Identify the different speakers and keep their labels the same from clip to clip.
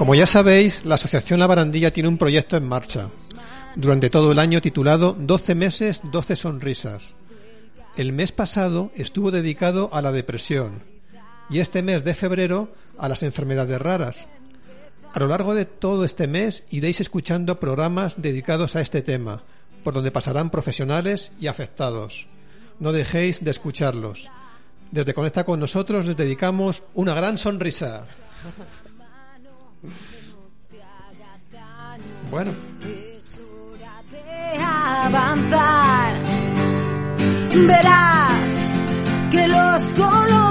Speaker 1: Como ya sabéis, la Asociación La Barandilla tiene un proyecto en marcha durante todo el año titulado 12 meses, 12 sonrisas. El mes pasado estuvo dedicado a la depresión y este mes de febrero a las enfermedades raras. A lo largo de todo este mes iréis escuchando programas dedicados a este tema, por donde pasarán profesionales y afectados. No dejéis de escucharlos. Desde Conecta con nosotros les dedicamos una gran sonrisa. Bueno,
Speaker 2: de avanzar. Verás que los colores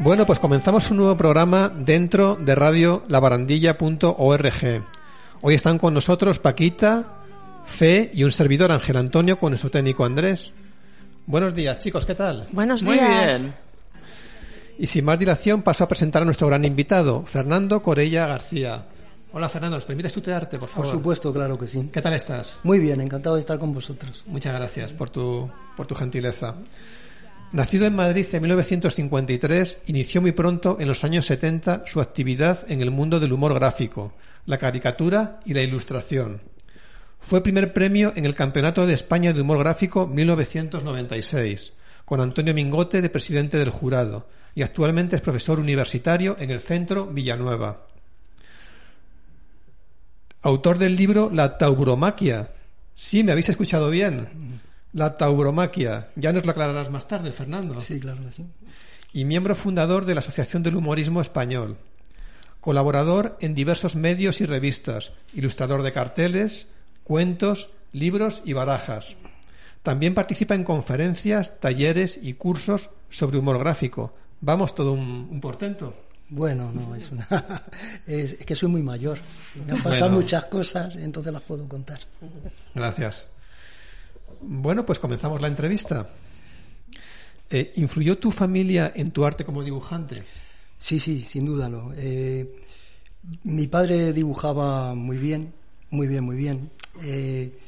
Speaker 1: bueno, pues comenzamos un nuevo programa dentro de Radio labarandilla.org. Hoy están con nosotros Paquita, Fe y un servidor Ángel Antonio con nuestro técnico Andrés. Buenos días, chicos, ¿qué tal?
Speaker 3: Buenos
Speaker 4: Muy
Speaker 3: días.
Speaker 4: bien.
Speaker 1: Y sin más dilación paso a presentar a nuestro gran invitado, Fernando Corella García. Hola Fernando, ¿nos permites tutearte, por
Speaker 5: Por
Speaker 1: favor?
Speaker 5: supuesto, claro que sí.
Speaker 1: ¿Qué tal estás?
Speaker 5: Muy bien, encantado de estar con vosotros.
Speaker 1: Muchas gracias por tu, por tu gentileza. Nacido en Madrid en 1953, inició muy pronto, en los años 70, su actividad en el mundo del humor gráfico, la caricatura y la ilustración. Fue primer premio en el Campeonato de España de Humor Gráfico 1996, con Antonio Mingote de presidente del jurado, y actualmente es profesor universitario en el Centro Villanueva. Autor del libro La tauromaquia. Sí, me habéis escuchado bien. La tauromaquia. Ya nos lo aclararás más tarde, Fernando.
Speaker 5: Sí, claro que sí.
Speaker 1: Y miembro fundador de la Asociación del Humorismo Español. Colaborador en diversos medios y revistas. Ilustrador de carteles, cuentos, libros y barajas. También participa en conferencias, talleres y cursos sobre humor gráfico. Vamos, todo un, un portento.
Speaker 5: Bueno, no, es una. es, es que soy muy mayor. Me han pasado
Speaker 1: Bueno.
Speaker 5: muchas cosas, entonces las puedo contar.
Speaker 1: Gracias. Bueno, pues comenzamos la entrevista. Eh, ¿Influyó tu familia en tu arte como dibujante?
Speaker 5: Sí, sí, sin duda no. Eh, mi padre dibujaba muy bien, muy bien, muy bien. Eh,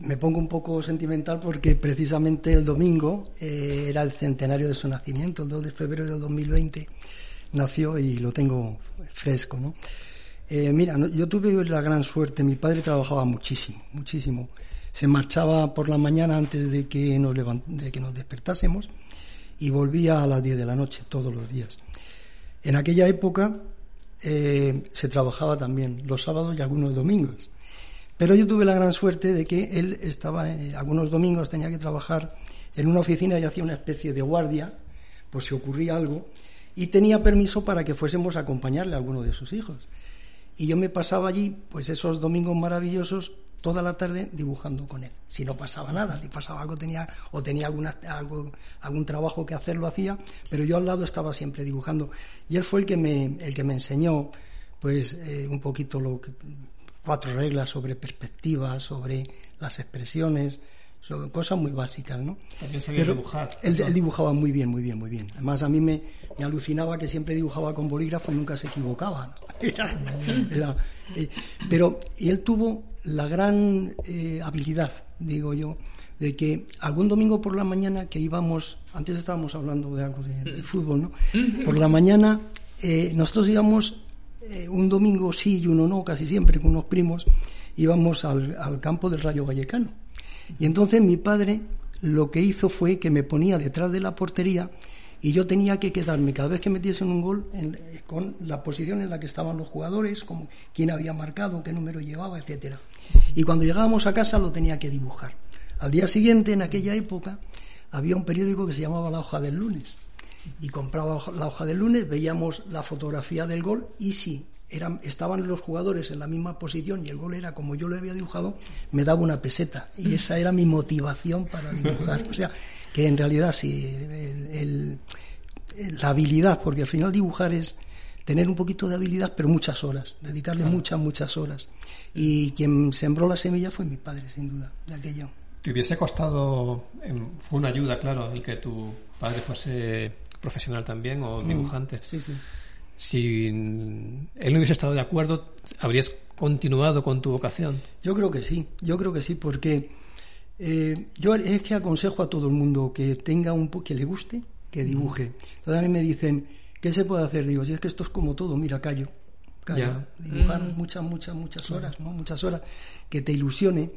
Speaker 5: me pongo un poco sentimental porque precisamente el domingo eh, era el centenario de su nacimiento, el 2 de febrero del 2020 nació y lo tengo fresco, ¿no? Eh, mira, yo tuve la gran suerte, mi padre trabajaba muchísimo, muchísimo. Se marchaba por la mañana antes de que nos, levant- de que nos despertásemos y volvía a las 10 de la noche todos los días. En aquella época eh, se trabajaba también los sábados y algunos domingos. Pero yo tuve la gran suerte de que él estaba, eh, algunos domingos tenía que trabajar en una oficina y hacía una especie de guardia, por si ocurría algo, y tenía permiso para que fuésemos a acompañarle a alguno de sus hijos. Y yo me pasaba allí, pues esos domingos maravillosos, toda la tarde dibujando con él. Si no pasaba nada, si pasaba algo tenía o tenía alguna, algo, algún trabajo que hacer lo hacía, pero yo al lado estaba siempre dibujando. Y él fue el que me, el que me enseñó, pues eh, un poquito lo que, cuatro reglas sobre perspectiva, sobre las expresiones, sobre cosas muy básicas, ¿no?
Speaker 1: También sabía dibujar.
Speaker 5: Él, él dibujaba muy bien, muy bien, muy bien. Además, a mí me, me alucinaba que siempre dibujaba con bolígrafo y nunca se equivocaba. ¿no? Era- era, eh, pero y él tuvo la gran eh, habilidad, digo yo, de que algún domingo por la mañana que íbamos, antes estábamos hablando de algo de, de fútbol, ¿no? Por la mañana eh, nosotros íbamos eh, un domingo sí y uno no, casi siempre con unos primos, íbamos al, campo del Rayo Vallecano. Y entonces mi padre lo que hizo fue que me ponía detrás de la portería y yo tenía que quedarme cada vez que metiesen un gol eh, con la posición en la que estaban los jugadores, como quién había marcado, qué número llevaba, etcétera. Y cuando llegábamos a casa lo tenía que dibujar. Al día siguiente, en aquella época, había un periódico que se llamaba La Hoja del Lunes. Y compraba la hoja del lunes, veíamos la fotografía del gol y si eran, estaban los jugadores en la misma posición y el gol era como yo lo había dibujado, me daba una peseta. Y esa era mi motivación para dibujar. O sea, que en realidad sí, el- el- la habilidad, porque al final dibujar es tener un poquito de habilidad, pero muchas horas, dedicarle muchas, muchas horas. Y quien sembró la semilla fue mi padre, sin duda, de aquello.
Speaker 1: ¿Te hubiese costado, fue una ayuda, claro, el que tu padre fuese profesional también o dibujante?
Speaker 5: Mm, Sí, sí.
Speaker 1: Si él no hubiese estado de acuerdo, ¿habrías continuado con tu vocación?
Speaker 5: Yo creo que sí, yo creo que sí, porque eh, yo es que aconsejo a todo el mundo que tenga un que le guste, que dibuje. Entonces a mí me dicen, ¿qué se puede hacer? Digo, si es que esto es como todo, mira, callo. callo. Dibujar muchas, muchas, muchas horas, ¿no? Muchas horas, que te ilusione.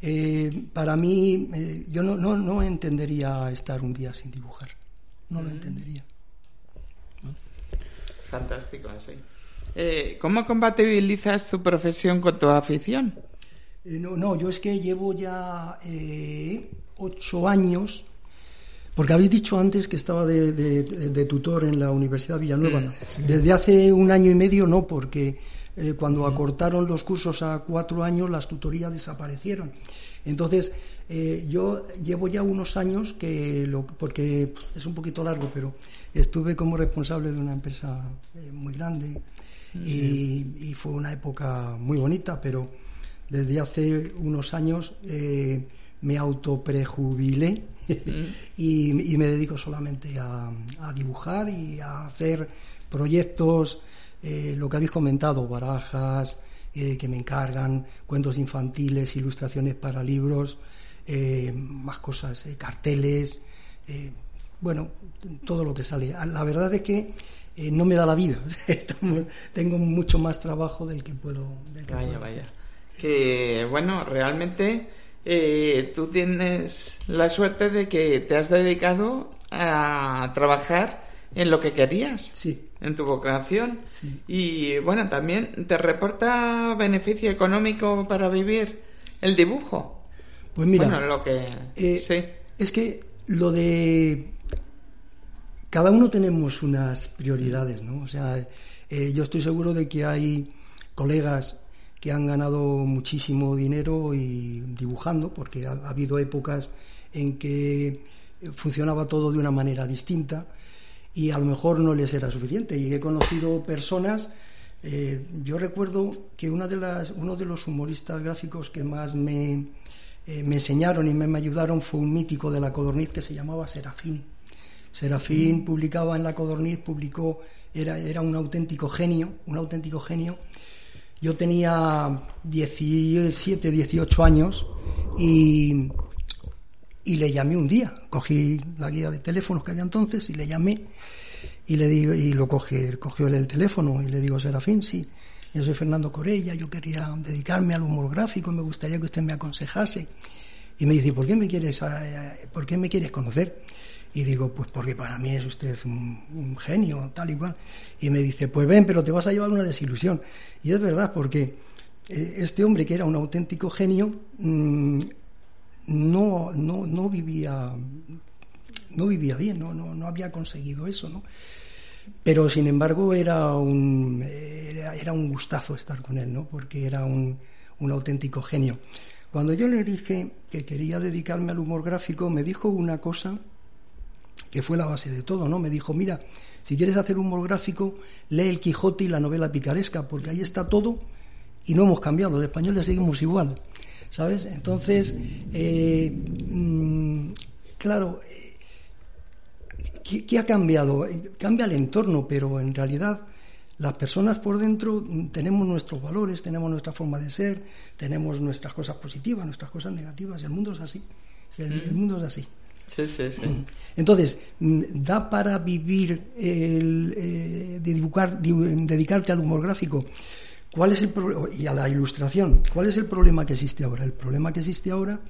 Speaker 5: Eh, para mí, eh, yo no, no, no entendería estar un día sin dibujar. No lo entendería.
Speaker 3: Fantástico, sí. Eh, ¿Cómo compatibilizas tu profesión con tu afición?
Speaker 5: Eh, no, no, yo es que llevo ya eh, ocho años, porque habéis dicho antes que estaba de, de- de tutor en la Universidad de Villanueva. Desde hace un año y medio no, porque eh, cuando acortaron los cursos a cuatro años, las tutorías desaparecieron. Entonces, eh, yo llevo ya unos años que, lo, porque es un poquito largo, pero estuve como responsable de una empresa eh, muy grande. Y, y fue una época muy bonita, pero desde hace unos años eh, me autoprejubilé. Y, y me dedico solamente a, a dibujar y a hacer proyectos, eh, lo que habéis comentado, barajas que me encargan, cuentos infantiles, ilustraciones para libros, eh, más cosas, eh, carteles, eh, bueno, todo lo que sale. La verdad es que eh, no me da la vida, tengo mucho más trabajo del que puedo. Del que
Speaker 3: Vaya,
Speaker 5: puedo
Speaker 3: vaya. Que, bueno, realmente eh, tú tienes la suerte de que te has dedicado a trabajar en lo que querías,
Speaker 5: Sí,
Speaker 3: en tu vocación. Y, bueno, también te reporta beneficio económico para vivir el dibujo.
Speaker 5: Pues mira.
Speaker 3: bueno, lo que...
Speaker 5: Eh,
Speaker 3: sí.
Speaker 5: Es que lo de... Cada uno tenemos unas prioridades, ¿no? O sea, eh, yo estoy seguro de que hay colegas que han ganado muchísimo dinero y dibujando, porque ha, ha habido épocas en que funcionaba todo de una manera distinta y a lo mejor no les era suficiente. Y he conocido personas, eh, yo recuerdo que una de las, uno de los humoristas gráficos que más me, eh, me enseñaron y me, me ayudaron fue un mítico de la Codorniz que se llamaba Serafín. Serafín publicaba en la Codorniz, publicó, era, era un auténtico genio, un auténtico genio. Yo tenía 17, 18 años y, y le llamé un día. Cogí la guía de teléfonos que había entonces y le llamé y le digo y lo coge, cogió el teléfono y le digo Serafín, sí, yo soy Fernando Corella, yo quería dedicarme al humor gráfico, me gustaría que usted me aconsejase. Y me dice, ¿por qué me quieres, eh, por qué me quieres conocer? Y digo, pues porque para mí es usted un, un genio, tal y cual. Y me dice, pues ven, pero te vas a llevar una desilusión. Y es verdad, porque eh, este hombre que era un auténtico genio, mm, no, no, no vivía no vivía bien, no, no, no había conseguido eso, ¿no? Pero sin embargo era un, era, un gustazo estar con él, ¿no? Porque era un, un auténtico genio. Cuando yo le dije que quería dedicarme al humor gráfico, me dijo una cosa que fue la base de todo, ¿no? Me dijo, mira, si quieres hacer humor gráfico, lee el Quijote y la novela picaresca, porque ahí está todo y no hemos cambiado, los españoles seguimos igual, ¿sabes? Entonces, eh, mm, claro, ¿qué, qué ha cambiado? Cambia el entorno, pero en realidad las personas por dentro mm, tenemos nuestros valores, tenemos nuestra forma de ser, tenemos nuestras cosas positivas, nuestras cosas negativas, el mundo es así, el, el mundo es así.
Speaker 3: Sí, sí, sí.
Speaker 5: Entonces, mm, da para vivir, el, eh, dedicarte al humor gráfico. ¿Cuál es el problema? Y a la ilustración. ¿Cuál es el problema que existe ahora? El problema que existe ahora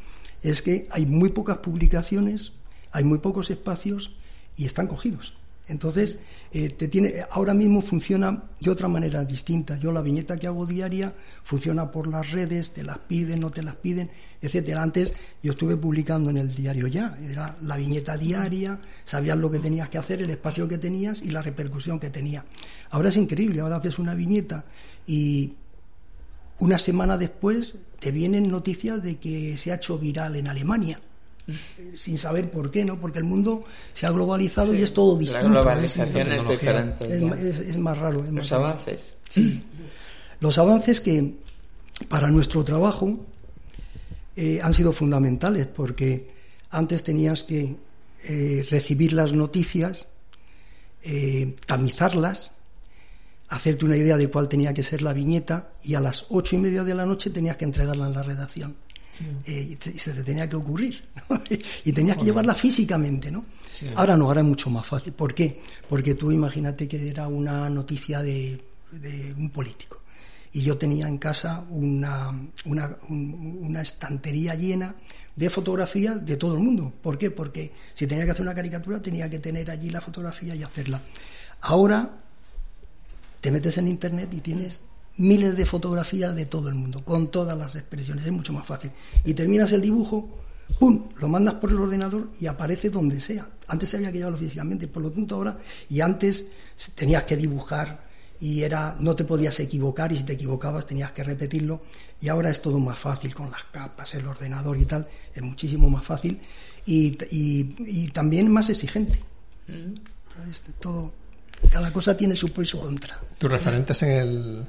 Speaker 5: es que hay muy pocas publicaciones, hay muy pocos espacios y están cogidos. Entonces, eh, te tiene, ahora mismo funciona de otra manera distinta. Yo la viñeta que hago diaria funciona por las redes, te las piden, no te las piden, etcétera. Antes yo estuve publicando en el diario ya, era la viñeta diaria, sabías lo que tenías que hacer, el espacio que tenías y la repercusión que tenía. Ahora es increíble, ahora haces una viñeta y una semana después te vienen noticias de que se ha hecho viral en Alemania. Sin saber por qué, ¿no? Porque el mundo se ha globalizado y es todo distinto.
Speaker 3: La
Speaker 5: ¿eh?
Speaker 3: globalización es diferente.
Speaker 5: Es, más raro. es más
Speaker 3: Los
Speaker 5: raro.
Speaker 3: avances.
Speaker 5: Los avances que para nuestro trabajo eh, han sido fundamentales porque antes tenías que eh, recibir las noticias, eh, tamizarlas, hacerte una idea de cuál tenía que ser la viñeta y a las ocho y media de la noche tenías que entregarla en la redacción. Eh, y, se te tenía que ocurrir ¿no? y tenías que llevarla físicamente ¿no? ahora no, ahora es mucho más fácil ¿por qué? porque tú imagínate que era una noticia de, de un político y yo tenía en casa una, una, un- una estantería llena de fotografías de todo el mundo. ¿Por qué? Porque si tenía que hacer una caricatura tenía que tener allí la fotografía y hacerla. Ahora te metes en internet y tienes miles de fotografías de todo el mundo, con todas las expresiones, es mucho más fácil. Y terminas el dibujo, ¡pum!, lo mandas por el ordenador y aparece donde sea. Antes había que llevarlo físicamente, por lo tanto ahora, y antes tenías que dibujar y era no te podías equivocar y si te equivocabas tenías que repetirlo y ahora es todo más fácil con las capas, el ordenador y tal, es muchísimo más fácil y, y- y también más exigente. Entonces, todo, cada cosa tiene su pro y su contra.
Speaker 1: Tus referentes en el,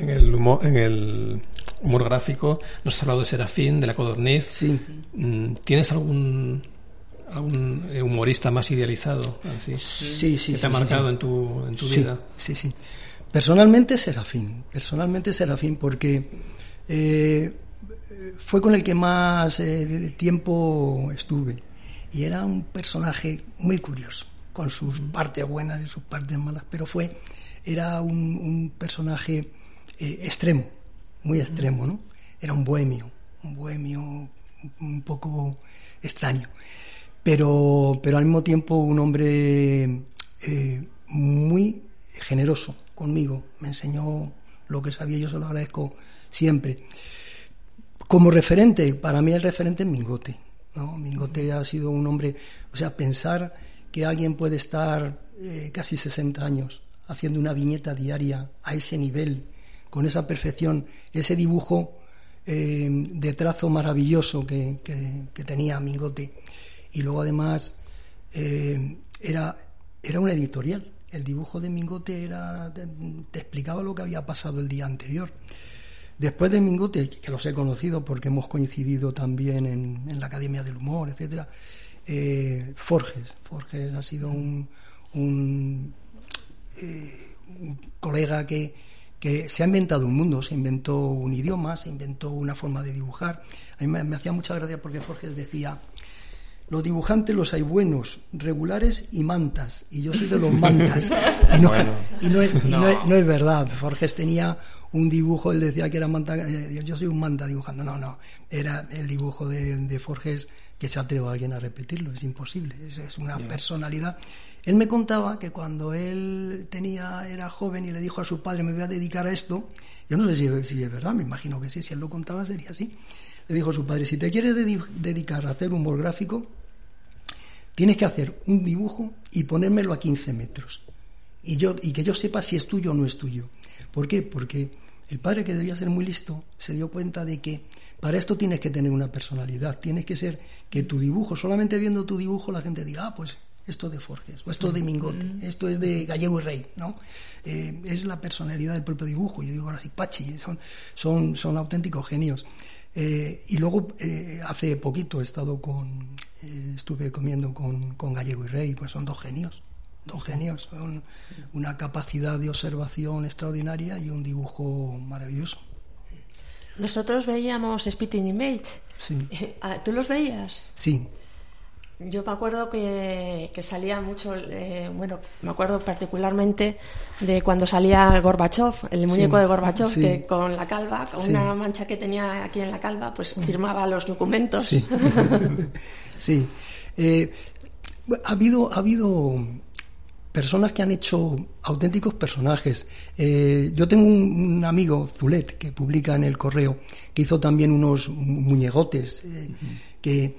Speaker 1: en el humor, en el humor gráfico, nos has hablado de Serafín, de la Codorniz.
Speaker 5: Sí.
Speaker 1: Mm, ¿Tienes algún algún eh, humorista más idealizado así,
Speaker 5: Sí, sí,
Speaker 1: que
Speaker 5: sí,
Speaker 1: te ha marcado en tu en tu
Speaker 5: Sí,
Speaker 1: vida?
Speaker 5: sí, sí. Personalmente Serafín, personalmente Serafín, porque eh, fue con el que más eh, de tiempo estuve y era un personaje muy curioso, con sus partes buenas y sus partes malas, pero fue era un, un personaje eh, extremo, muy extremo, ¿no? Era un bohemio, un bohemio un poco extraño pero, pero al mismo tiempo un hombre eh, muy generoso conmigo. Me enseñó lo que sabía, yo se lo agradezco siempre. Como referente, para mí el referente es Mingote. ¿no? Mingote ha sido un hombre, o sea, pensar que alguien puede estar eh, casi 60 años haciendo una viñeta diaria a ese nivel, con esa perfección, ese dibujo eh, de trazo maravilloso que, que- tenía Mingote. Y luego además eh, era, era una editorial. El dibujo de Mingote era, te, explicaba lo que había pasado el día anterior. Después de Mingote, que los he conocido porque hemos coincidido también en, en la Academia del Humor, etcétera, eh, Forges. Forges ha sido un, un colega que, que se ha inventado un mundo, se inventó un idioma, se inventó una forma de dibujar. A mí me, me hacía mucha gracia porque Forges decía, los dibujantes los hay buenos, regulares y mantas. Y yo soy de los mantas. Y no,
Speaker 3: Bueno.
Speaker 5: y no es, y no
Speaker 3: No.
Speaker 5: es- no es verdad. Forges tenía un dibujo, él decía que era manta. eh, Yo soy un manta dibujando. No, no. Era el dibujo de, de Forges que se atreva alguien a repetirlo. Es imposible. Es, es una personalidad. Él me contaba que cuando él tenía era joven y le dijo a su padre me voy a dedicar a esto, yo no sé si, es verdad, me imagino que sí, si él lo contaba sería así. Le dijo a su padre, si te quieres dedi- dedicar a hacer humor gráfico, tienes que hacer un dibujo y ponérmelo a 15 metros. Y, yo, y que yo sepa si es tuyo o no es tuyo. ¿Por qué? Porque el padre, que debía ser muy listo, se dio cuenta de que para esto tienes que tener una personalidad. Tienes que ser que tu dibujo, solamente viendo tu dibujo, la gente diga, ah, pues esto es de Forges, o esto es de Mingote, esto es de Gallego y Rey, ¿no? Eh, es la personalidad del propio dibujo. Yo digo ahora sí, Pachi, son, son, son auténticos genios. Eh, y luego, eh, hace poquito he estado con, eh, estuve comiendo con, con Gallego y Rey, pues son dos genios, dos genios, son una capacidad de observación extraordinaria y un dibujo maravilloso.
Speaker 4: Nosotros veíamos Spitting Image.
Speaker 5: Sí.
Speaker 4: Ah, ¿Tú los veías?
Speaker 5: Sí,
Speaker 4: Yo me acuerdo que, que salía mucho, eh, bueno, me acuerdo particularmente de cuando salía Gorbachev, el muñeco de Gorbachev,
Speaker 5: sí.
Speaker 4: que con la calva, con
Speaker 5: Sí.
Speaker 4: una mancha que tenía aquí en la calva, pues firmaba los documentos.
Speaker 5: Sí. sí. Eh, ha habido, ha habido personas que han hecho auténticos personajes. Eh, yo tengo un, un amigo, Zulet, que publica en el correo, que hizo también unos mu- muñegotes, eh, que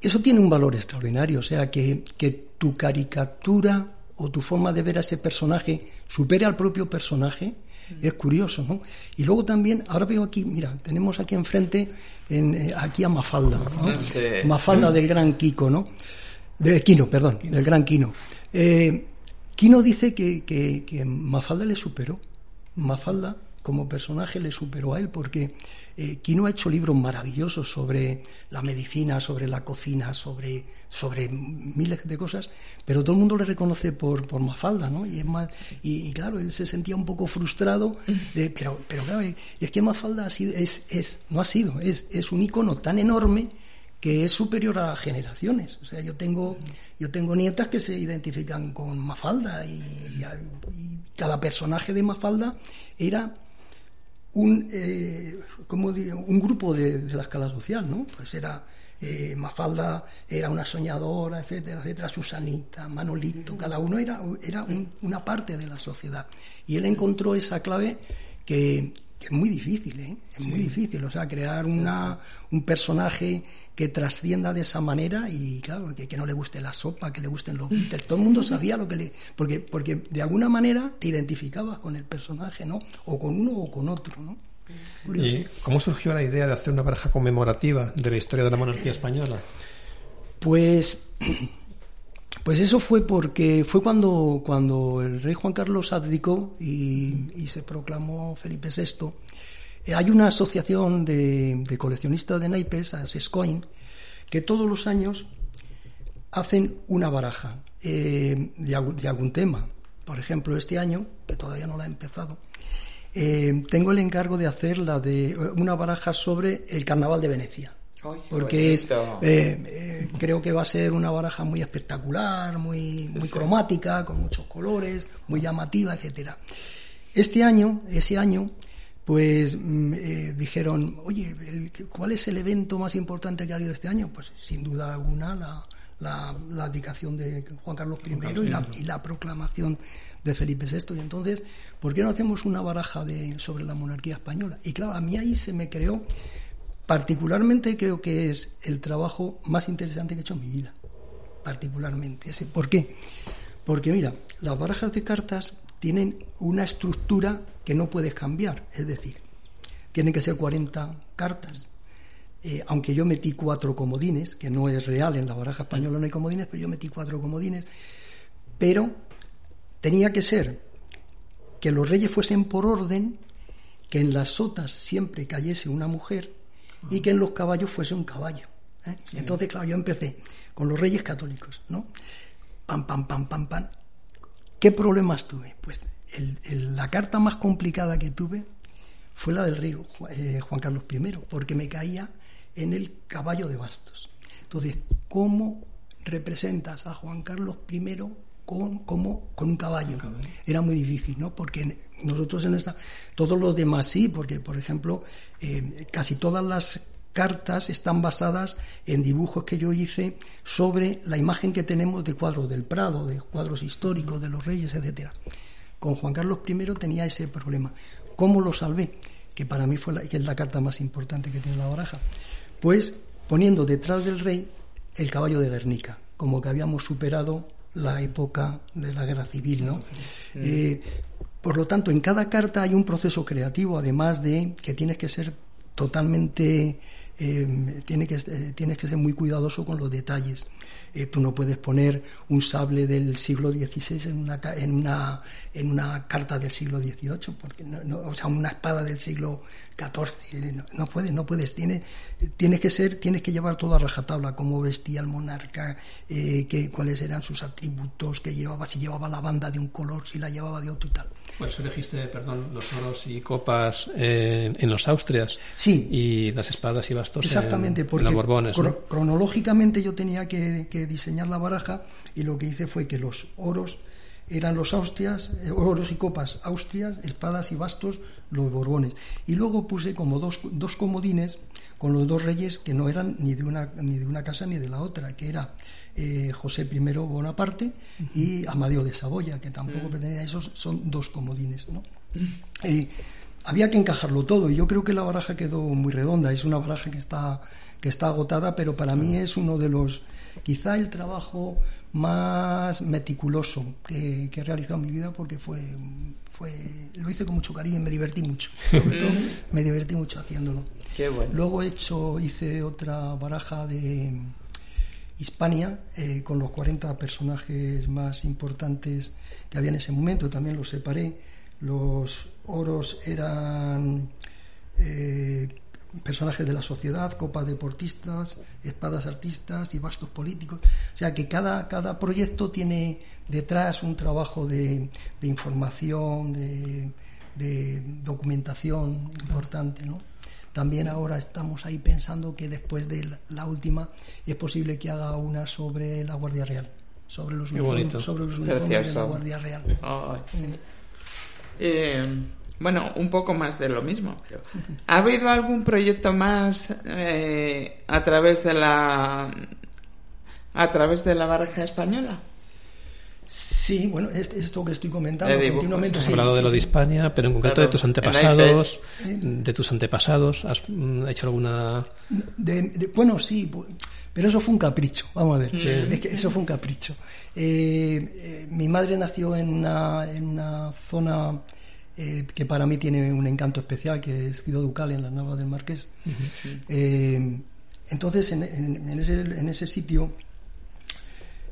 Speaker 5: eso tiene un valor extraordinario, o sea, que, que tu caricatura o tu forma de ver a ese personaje supere al propio personaje, Es curioso, ¿no? Y luego también, ahora veo aquí, mira, tenemos aquí enfrente, en, eh, aquí a Mafalda, ¿no?
Speaker 3: Sí.
Speaker 5: Mafalda del gran Kiko, ¿no? De Kino, perdón, del gran Kino. Eh, Kino dice que, que, que Mafalda le superó. Mafalda, como personaje, le superó a él porque eh, Kino ha hecho libros maravillosos sobre la medicina, sobre la cocina, sobre, sobre miles de cosas, pero todo el mundo le reconoce por, por Mafalda, ¿no? Y es más, y, y claro, él se sentía un poco frustrado, de, pero, pero claro, y es que Mafalda ha sido, es, es, no ha sido, es, es un icono tan enorme que es superior a generaciones. O sea, yo tengo, yo tengo nietas que se identifican con Mafalda y, y cada personaje de Mafalda era un, eh, ¿cómo diría? un grupo de, de, la escala social, ¿no? Pues era eh, Mafalda era una soñadora, etcétera, etcétera, Susanita, Manolito, cada uno era, era un, una parte de la sociedad. Y él encontró esa clave que, que es muy difícil, ¿eh? Es sí. muy difícil, o sea, crear una, un personaje que trascienda de esa manera y, claro, que, que, no le guste la sopa, que le gusten los Beatles. Todo el mundo sabía lo que le... Porque, porque de alguna manera te identificabas con el personaje, ¿no? O con uno o con otro, ¿no?
Speaker 1: Curioso. ¿Y cómo surgió la idea de hacer una baraja conmemorativa de la historia de la monarquía española?
Speaker 5: Pues... Pues eso fue porque fue cuando, cuando el rey Juan Carlos abdicó y, se proclamó Felipe VI. Eh, hay una asociación de, de coleccionistas de naipes, Sescoin, que todos los años hacen una baraja eh, de, de, algún tema. Por ejemplo, este año, que todavía no la he empezado, eh, tengo el encargo de hacer la de una baraja sobre el Carnaval de Venecia porque es, eh, eh, creo que va a ser una baraja muy espectacular, muy, muy cromática, con muchos colores, muy llamativa, etcétera. Este año, ese año, pues mm, eh, dijeron, oye, el, ¿cuál es el evento más importante que ha habido este año? Pues sin duda alguna la, la, la abdicación de Juan Carlos I y la, y la, proclamación de Felipe VI. Y entonces, ¿por qué no hacemos una baraja de, sobre la monarquía española? Y claro, a mí ahí se me creó particularmente creo que es el trabajo más interesante que he hecho en mi vida. Particularmente. Ese. ¿Por qué? Porque mira, las barajas de cartas tienen una estructura que no puedes cambiar. Es decir, tienen que ser 40 cartas. Eh, aunque yo metí cuatro comodines, que no es real, en la baraja española no hay comodines, pero yo metí cuatro comodines. Pero tenía que ser que los reyes fuesen por orden, que en las sotas siempre cayese una mujer y que en los caballos fuese un caballo. ¿eh? Sí. Entonces, claro, yo empecé con los reyes católicos, ¿no? Pam, pam, pam, pam, pam. ¿Qué problemas tuve? Pues el, el, la carta más complicada que tuve fue la del rey eh, Juan Carlos I, porque me caía en el caballo de bastos. Entonces, ¿cómo representas a Juan Carlos I con, como, con un caballo. Era muy difícil, ¿no? Porque nosotros en esta, todos los demás sí, porque por ejemplo, eh, casi todas las cartas están basadas en dibujos que yo hice sobre la imagen que tenemos de cuadros del Prado, de cuadros históricos, de los reyes, etcétera. Con Juan Carlos I tenía ese problema. ¿Cómo lo salvé? Que para mí fue la, que es la carta más importante que tiene la baraja. Pues poniendo detrás del rey el caballo de Guernica, como que habíamos superado la época de la guerra civil, ¿no? Eh, por lo tanto, en cada carta hay un proceso creativo, además de que tienes que ser totalmente, eh, tiene que, eh, tienes que ser muy cuidadoso con los detalles. Eh, tú no puedes poner un sable del siglo XVI en una, en una, en una carta del siglo XVIII, porque no, no, o sea, una espada del siglo XIV, no, no puedes, no puedes, tienes, tienes que ser, tienes que llevar toda rajatabla, cómo vestía el monarca, eh, que, cuáles eran sus atributos, que llevaba, si llevaba la banda de un color, si la llevaba de otro y tal.
Speaker 1: Por eso elegiste, perdón, los oros y copas eh, en los Austrias.
Speaker 5: Sí.
Speaker 1: Y las espadas y
Speaker 5: Exactamente,
Speaker 1: en,
Speaker 5: porque
Speaker 1: en la Borbones.
Speaker 5: Cro ¿no? Cronológicamente yo tenía que, que, diseñar la baraja y lo que hice fue que los oros eran los Austrias, eh, oros y copas Austrias, espadas y bastos los Borbones. Y luego puse como dos, dos comodines con los dos reyes que no eran ni de una, ni de una casa ni de la otra, que era eh, José I Bonaparte y Amadeo de Saboya, que tampoco uh -huh. pertenecía a esos, son dos comodines. ¿no? Eh, había que encajarlo todo y yo creo que la baraja quedó muy redonda, es una baraja que está, que está agotada, pero para mí es uno de los, quizá el trabajo más meticuloso que, que he realizado en mi vida porque fue, fue lo hice con mucho cariño y me divertí mucho. Sobre todo, me divertí mucho haciéndolo.
Speaker 3: Qué bueno.
Speaker 5: Luego he hecho, hice otra baraja de Hispania eh, con los 40 personajes más importantes que había en ese momento. También los separé. Los oros eran eh, personajes de la sociedad, copas deportistas, espadas artistas y bastos políticos. O sea que cada, cada proyecto tiene detrás un trabajo de, de información, de, de documentación importante, ¿no? También ahora estamos ahí pensando que después de la- última es posible que haga una sobre la Guardia Real, sobre los uniformes, sobre los uniformes de la. Guardia Real.
Speaker 3: Oh, sí. Eh, bueno, un poco más de lo mismo. ¿Ha habido algún proyecto más eh, a través de la a través de la baraja española?
Speaker 5: Sí, bueno, es- esto que estoy comentando continuamente.
Speaker 1: Has
Speaker 5: sí,
Speaker 1: hablado de lo de
Speaker 5: sí.
Speaker 1: Hispania, pero en concreto
Speaker 3: Claro,
Speaker 1: de tus antepasados,
Speaker 5: iPad.
Speaker 1: de tus antepasados, ¿has mm, hecho alguna...?
Speaker 5: De- de- bueno, sí, pu- pero eso fue un capricho, vamos a ver, es que eso fue un capricho. Eh, eh, mi madre nació en una, en una zona eh, que para mí tiene un encanto especial, que es Ciudad Ducal, en las Navas del Marqués. Entonces, en, en- en ese, en ese sitio,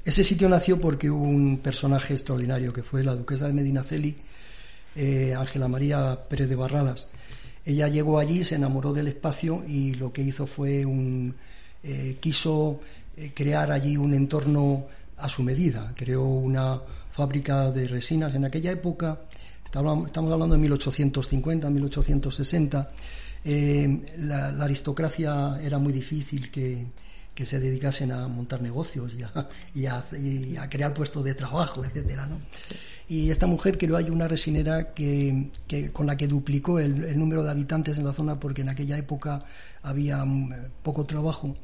Speaker 5: ese sitio nació porque hubo un personaje extraordinario, que fue la duquesa de Medinaceli, Ángela María Pérez de Barradas. Ella llegó allí, se enamoró del espacio y lo que hizo fue un eh, quiso eh, crear allí un entorno a su medida. Creó una fábrica de resinas en aquella época. Estamos, hablando de 1850, 1860. eh, la, la aristocracia era muy difícil que, se dedicasen a montar negocios y a, crear puestos de trabajo, etcétera. Y esta mujer creó ahí una resinera que, con la que duplicó el, el número de habitantes en la zona porque en aquella época había mm, poco trabajo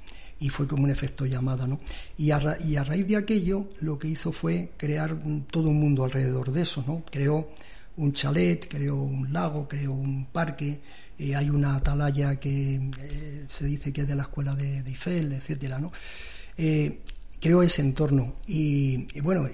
Speaker 5: y fue como un efecto llamada, ¿no? Y a, a raíz de aquello lo que hizo fue crear todo un mundo alrededor de eso, ¿no? Creó un chalet, creó un lago, creó un parque, eh, hay una atalaya que eh, se dice que es de la escuela de, de Eiffel, etcétera, ¿no? Eh, creó ese entorno y, bueno,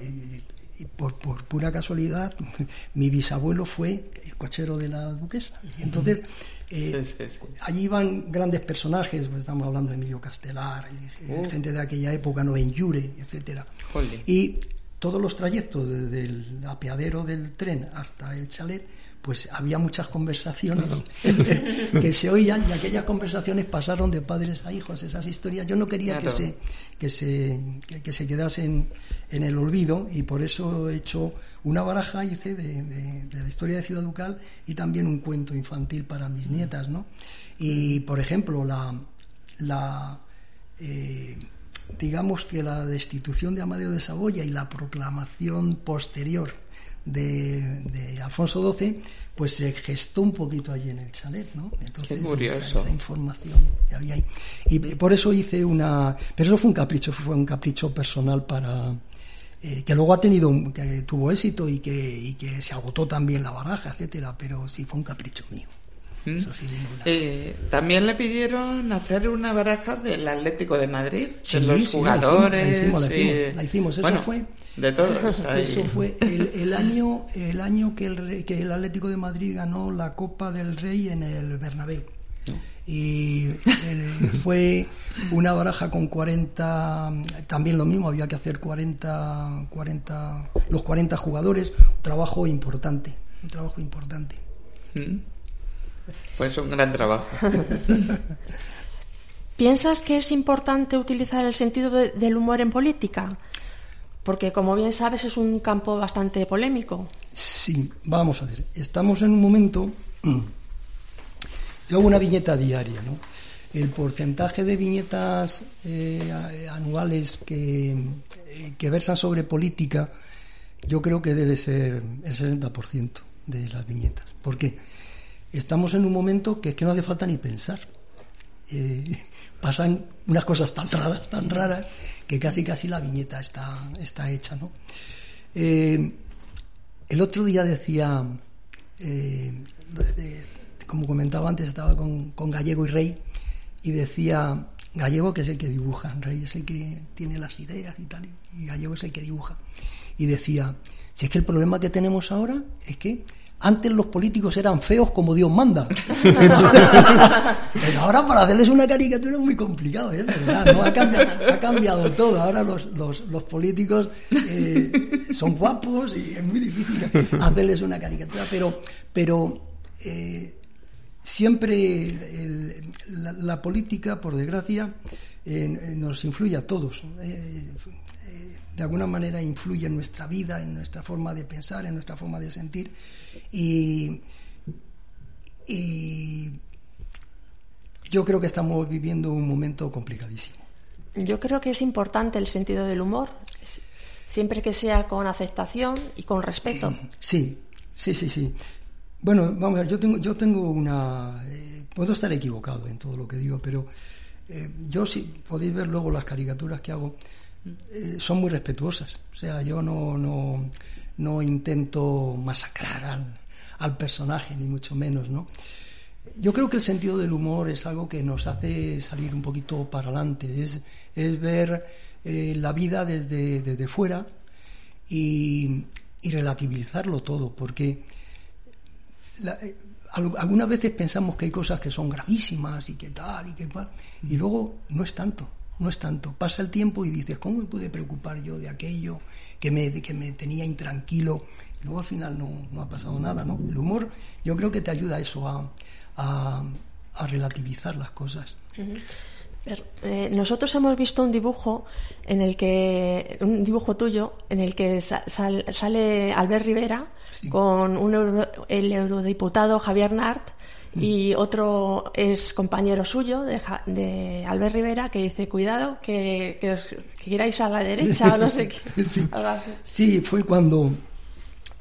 Speaker 5: por, por pura casualidad, mi bisabuelo fue el cochero de la duquesa. Y entonces, eh,
Speaker 3: Sí, sí, sí.
Speaker 5: allí iban grandes personajes, pues estamos hablando de Emilio Castelar, eh, gente de aquella época, no Yure, etcétera.
Speaker 3: Jolín.
Speaker 5: Y todos los trayectos desde el apeadero del tren hasta el chalet, pues había muchas conversaciones que se oían y aquellas conversaciones pasaron de padres a hijos, esas historias. Yo no quería que se que se que, que se quedasen en el olvido y por eso he hecho una baraja hice de, de- de la historia de Ciudad Ducal y también un cuento infantil para mis nietas, ¿no? Y por ejemplo la la eh, digamos que la destitución de Amadeo de Saboya y la proclamación posterior de, de Alfonso XII, pues se gestó un poquito allí en el chalet, ¿no? Entonces,
Speaker 3: Qué curioso.
Speaker 5: Esa, esa información que había ahí. Y por eso hice una... Pero eso fue un capricho, fue un capricho personal para... eh, que luego ha tenido, que tuvo éxito y que, y que se agotó también la baraja, etcétera, pero sí fue un capricho mío.
Speaker 3: ¿Mm?
Speaker 5: Eso sí, ninguna.
Speaker 3: Eh, también le pidieron hacer una baraja del Atlético de Madrid,
Speaker 5: Sí,
Speaker 3: de los
Speaker 5: sí,
Speaker 3: jugadores.
Speaker 5: la hicimos, la hicimos, la hicimos. Eso
Speaker 3: bueno,
Speaker 5: fue-
Speaker 3: De todos. ahí.
Speaker 5: Eso fue el, el año el año que el, Re- que el Atlético de Madrid ganó la Copa del Rey en el Bernabéu. Y eh, fue una baraja con 40, también lo mismo, había que hacer 40, 40, los 40 jugadores, un trabajo importante, un trabajo importante.
Speaker 3: ¿Mm? Pues un gran trabajo.
Speaker 4: ¿Piensas que es importante utilizar el sentido de- del humor en política? Porque, como bien sabes, es un campo bastante polémico.
Speaker 5: Sí, vamos a ver. Estamos en un momento. Yo hago una viñeta diaria, ¿no? El porcentaje de viñetas eh, anuales que, eh, que versan sobre política, yo creo que debe ser el 60% de las viñetas. ¿Por qué? Estamos en un momento que es que no hace falta ni pensar. Eh, pasan unas cosas tan raras, tan raras, que casi casi la viñeta está, está hecha, ¿no? Eh, el otro día decía, eh, como comentaba antes, estaba con, con Gallego y Rey, y decía Gallego que es el que dibuja, Rey es el que tiene las ideas y tal, y Gallego es el que dibuja. Y decía, si es que el problema que tenemos ahora es que antes los políticos eran feos como Dios manda. Pero ahora para hacerles una caricatura es muy complicado, ¿eh? es verdad. ¿no? Ha, cambiado, ha cambiado todo. Ahora los, los, los políticos eh, son guapos y es muy difícil hacerles una caricatura. Pero, pero eh, siempre el- la, la política, por desgracia, eh, nos influye a todos. Eh, eh, de alguna manera influye en nuestra vida, en nuestra forma de pensar, en nuestra forma de sentir. Y, y yo creo que estamos viviendo un momento complicadísimo.
Speaker 4: Yo creo que es importante el sentido del humor, siempre que sea con aceptación y con respeto.
Speaker 5: Sí, sí, sí, sí. Bueno, vamos a ver, yo tengo, yo tengo una... eh, puedo estar equivocado en todo lo que digo, pero eh, yo si podéis ver luego las caricaturas que hago, eh, son muy respetuosas. O sea, yo no, no, no intento masacrar al, personaje, ni mucho menos, ¿no? Yo creo que el sentido del humor es algo que nos hace salir un poquito para adelante, es, es ver eh, la vida desde, desde fuera y, y relativizarlo todo, porque la- eh, al- algunas veces pensamos que hay cosas que son gravísimas y que tal y que cual, y luego no es tanto, no es tanto. Pasa el tiempo y dices, ¿cómo me pude preocupar yo de aquello que me, que me tenía intranquilo? Y luego al final no, no ha pasado nada, ¿no? El humor yo creo que te ayuda a eso, a, a, a relativizar las cosas.
Speaker 4: Pero, eh, nosotros hemos visto un dibujo en el que un dibujo tuyo en el que sa- sal- sale Albert Rivera
Speaker 5: Sí.
Speaker 4: con un euro- el eurodiputado Javier Nart y otro es compañero suyo de, Ja- de Albert Rivera que dice cuidado que, que os que queráis a la derecha o no sé qué
Speaker 5: Sí. fue cuando.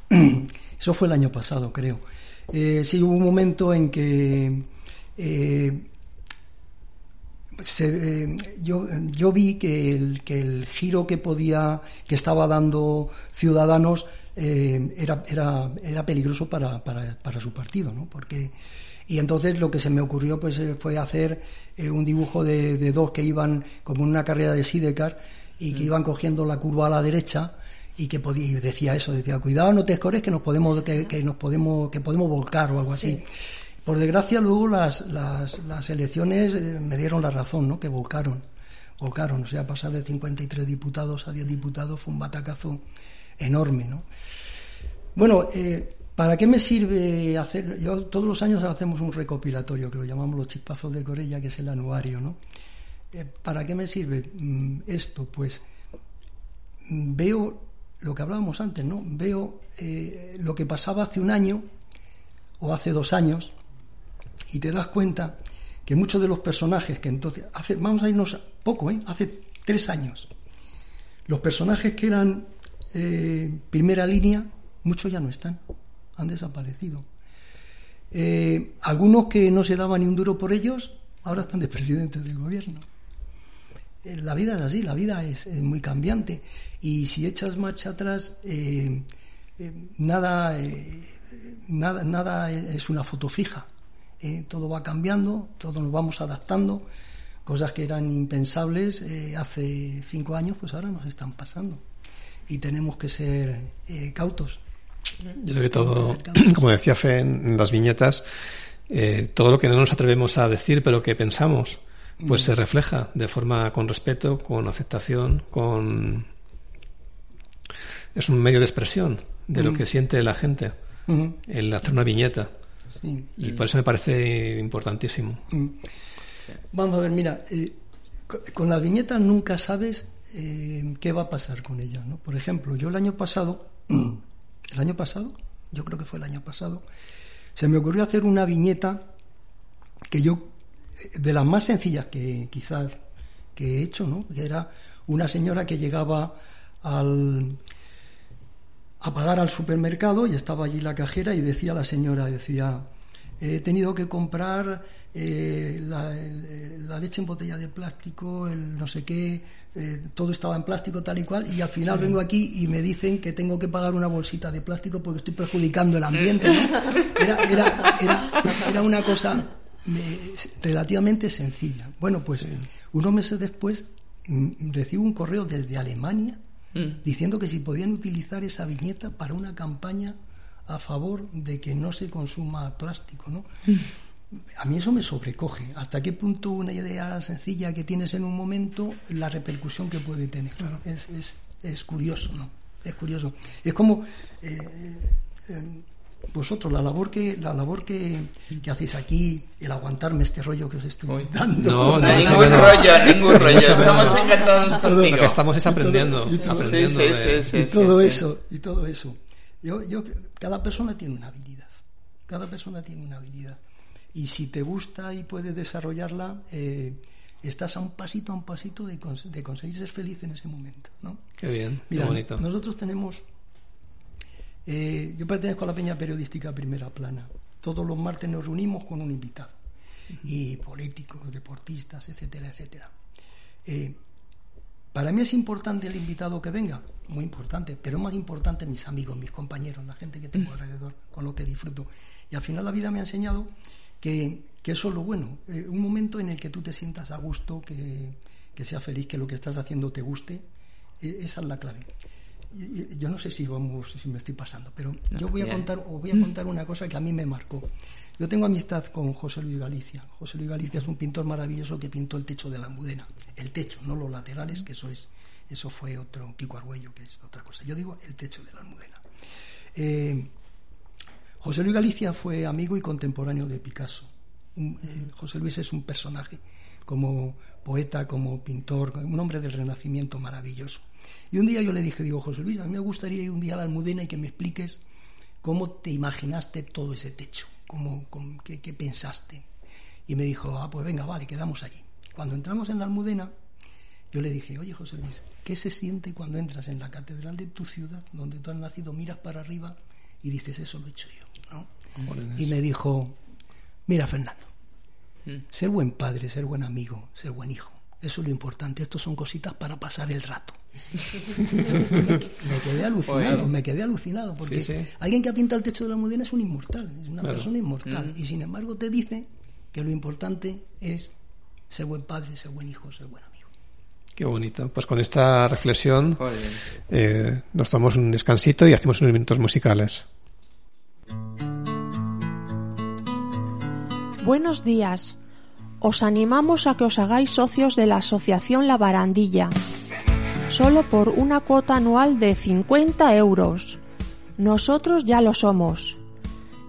Speaker 5: Eso fue el año pasado, creo. Eh, sí, hubo un momento en que. eh, se, eh, yo, yo vi que el, que el giro que podía. que estaba dando Ciudadanos eh, era, era, era peligroso para, para, para su partido, ¿no? Porque. Y entonces lo que se me ocurrió pues eh, fue hacer eh, un dibujo de, de dos que iban como en una carrera de sidecar y que iban cogiendo la curva a la derecha y que podía, y decía eso, decía cuidado no te escores que nos podemos que, que nos podemos que podemos volcar o algo así. Por desgracia luego las, las, las elecciones eh, me dieron la razón, ¿no? Que volcaron, volcaron, o sea, pasar de 53 diputados a 10 diputados fue un batacazo enorme, ¿no? Bueno, eh, ¿para qué me sirve hacer? Yo todos los años hacemos un recopilatorio que lo llamamos los chispazos de Corella, que es el anuario, ¿no? Eh, ¿Para qué me sirve mm, esto? Pues mm, veo lo que hablábamos antes, ¿no? Veo eh, lo que pasaba hace un año o hace dos años y te das cuenta que muchos de los personajes que entonces, hace, vamos a irnos poco, ¿eh? Hace tres años, los personajes que eran eh, primera línea, muchos ya no están, han desaparecido. Eh, algunos que no se daban ni un duro por ellos, ahora están de presidentes del gobierno. Eh, La vida es así, la vida es, muy cambiante y si echas marcha atrás, eh, nada, nada, nada es una foto fija. Todo va cambiando, todos nos vamos adaptando. Cosas que eran impensables hace cinco años, pues ahora nos están pasando. Y tenemos que ser cautos.
Speaker 1: Yo creo que todo, como decía Fe en las viñetas, eh, todo lo que no nos atrevemos a decir, pero que pensamos, pues se refleja de forma con respeto, con aceptación, con... Es un medio de expresión de lo que siente la gente, el hacer una viñeta. Y por eso me parece importantísimo.
Speaker 5: Mm. Vamos a ver, mira, eh, co- con las viñetas nunca sabes eh, qué va a pasar con ellas, ¿no? Por ejemplo, yo el año pasado, el año pasado, yo creo que fue el año pasado, se me ocurrió hacer una viñeta que yo, de las más sencillas que quizás que he hecho, ¿no? Que era una señora que llegaba al, a pagar al supermercado y estaba allí la cajera y decía la señora, decía, he tenido que comprar eh, la, leche en botella de plástico, el no sé qué, eh, todo estaba en plástico tal y cual, y al final vengo aquí y me dicen que tengo que pagar una bolsita de plástico porque estoy perjudicando el ambiente. ¿no? Era, era, era, era una cosa relativamente sencilla. Bueno, pues unos meses después mm, recibo un correo desde Alemania
Speaker 3: Mm.
Speaker 5: diciendo que si podían utilizar esa viñeta para una campaña a favor de que no se consuma plástico, ¿no? A mí eso me sobrecoge. ¿Hasta qué punto una idea sencilla que tienes en un momento, la repercusión que puede tener? Es, es, es curioso, ¿no? Es curioso. Es como eh, eh, vosotros, la labor que la labor que, que hacéis aquí, el aguantarme este rollo que os estoy
Speaker 3: Uy.
Speaker 5: dando.
Speaker 1: No, no,
Speaker 3: ningún
Speaker 1: bueno.
Speaker 3: rollo, ningún rollo. Estamos encantados contigo.
Speaker 1: Lo que estamos es aprendiendo.
Speaker 5: y todo-
Speaker 1: aprendiendo
Speaker 3: sí, sí,
Speaker 1: de-
Speaker 3: sí, sí.
Speaker 5: y todo eso, y todo eso. Yo, yo, cada persona tiene una habilidad. Cada persona tiene una habilidad. Y si te gusta y puedes desarrollarla, eh, estás a un pasito, a un pasito de, cons- de conseguir ser feliz en ese momento. ¿no?
Speaker 1: Qué bien, qué
Speaker 5: Mira,
Speaker 1: bonito.
Speaker 5: nosotros tenemos. eh, yo pertenezco a la Peña Periodística Primera Plana. Todos los martes nos reunimos con un invitado. Y políticos, deportistas, etcétera, etcétera. Eh, para mí es importante el invitado que venga, muy importante, pero más importante mis amigos, mis compañeros, la gente que tengo alrededor, con lo que disfruto. Y al final la vida me ha enseñado que, que eso es lo bueno, eh, un momento en el que tú te sientas a gusto, que, que seas feliz, que lo que estás haciendo te guste, eh, esa es la clave. Yo no sé si vamos, si me estoy pasando, pero yo voy a contar, os voy a contar una cosa que a mí me marcó. Yo tengo amistad con José Luis Galicia. José Luis Galicia es un pintor maravilloso que pintó el techo de la Almudena. El techo, no los laterales, que eso es, eso fue otro Pico Argüello, que es otra cosa. Yo digo el techo de la Almudena. Eh, José Luis Galicia fue amigo y contemporáneo de Picasso. Un- eh, José Luis es un personaje como poeta, como pintor, un hombre del Renacimiento maravilloso. Y un día yo le dije, digo, José Luis, a mí me gustaría ir un día a la Almudena y que me expliques cómo te imaginaste todo ese techo, cómo, cómo- qué, qué pensaste. Y me dijo, ah, pues venga, vale, quedamos allí. Cuando entramos en la Almudena, yo le dije, oye José Luis, ¿qué se siente cuando entras en la catedral de tu ciudad, donde tú has nacido, miras para arriba y dices, eso lo he hecho yo? ¿no? Y me dijo, mira Fernando, ser buen padre, ser buen amigo, ser buen hijo, eso es lo importante, esto son cositas para pasar el rato. me quedé alucinado,
Speaker 3: Oye.
Speaker 5: me quedé alucinado, porque
Speaker 1: Sí, sí.
Speaker 5: alguien que ha pintado el techo de la Almudena es un inmortal, es una
Speaker 1: Claro.
Speaker 5: persona inmortal, y sin embargo te dice que lo importante es ser buen padre, ser buen hijo, ser buen amigo.
Speaker 1: Qué bonito. Pues con esta reflexión eh, nos tomamos un descansito y hacemos unos minutos musicales.
Speaker 4: Buenos días. Os animamos a que os hagáis socios de la Asociación La Barandilla. Solo por una cuota anual de 50 euros. Nosotros ya lo somos.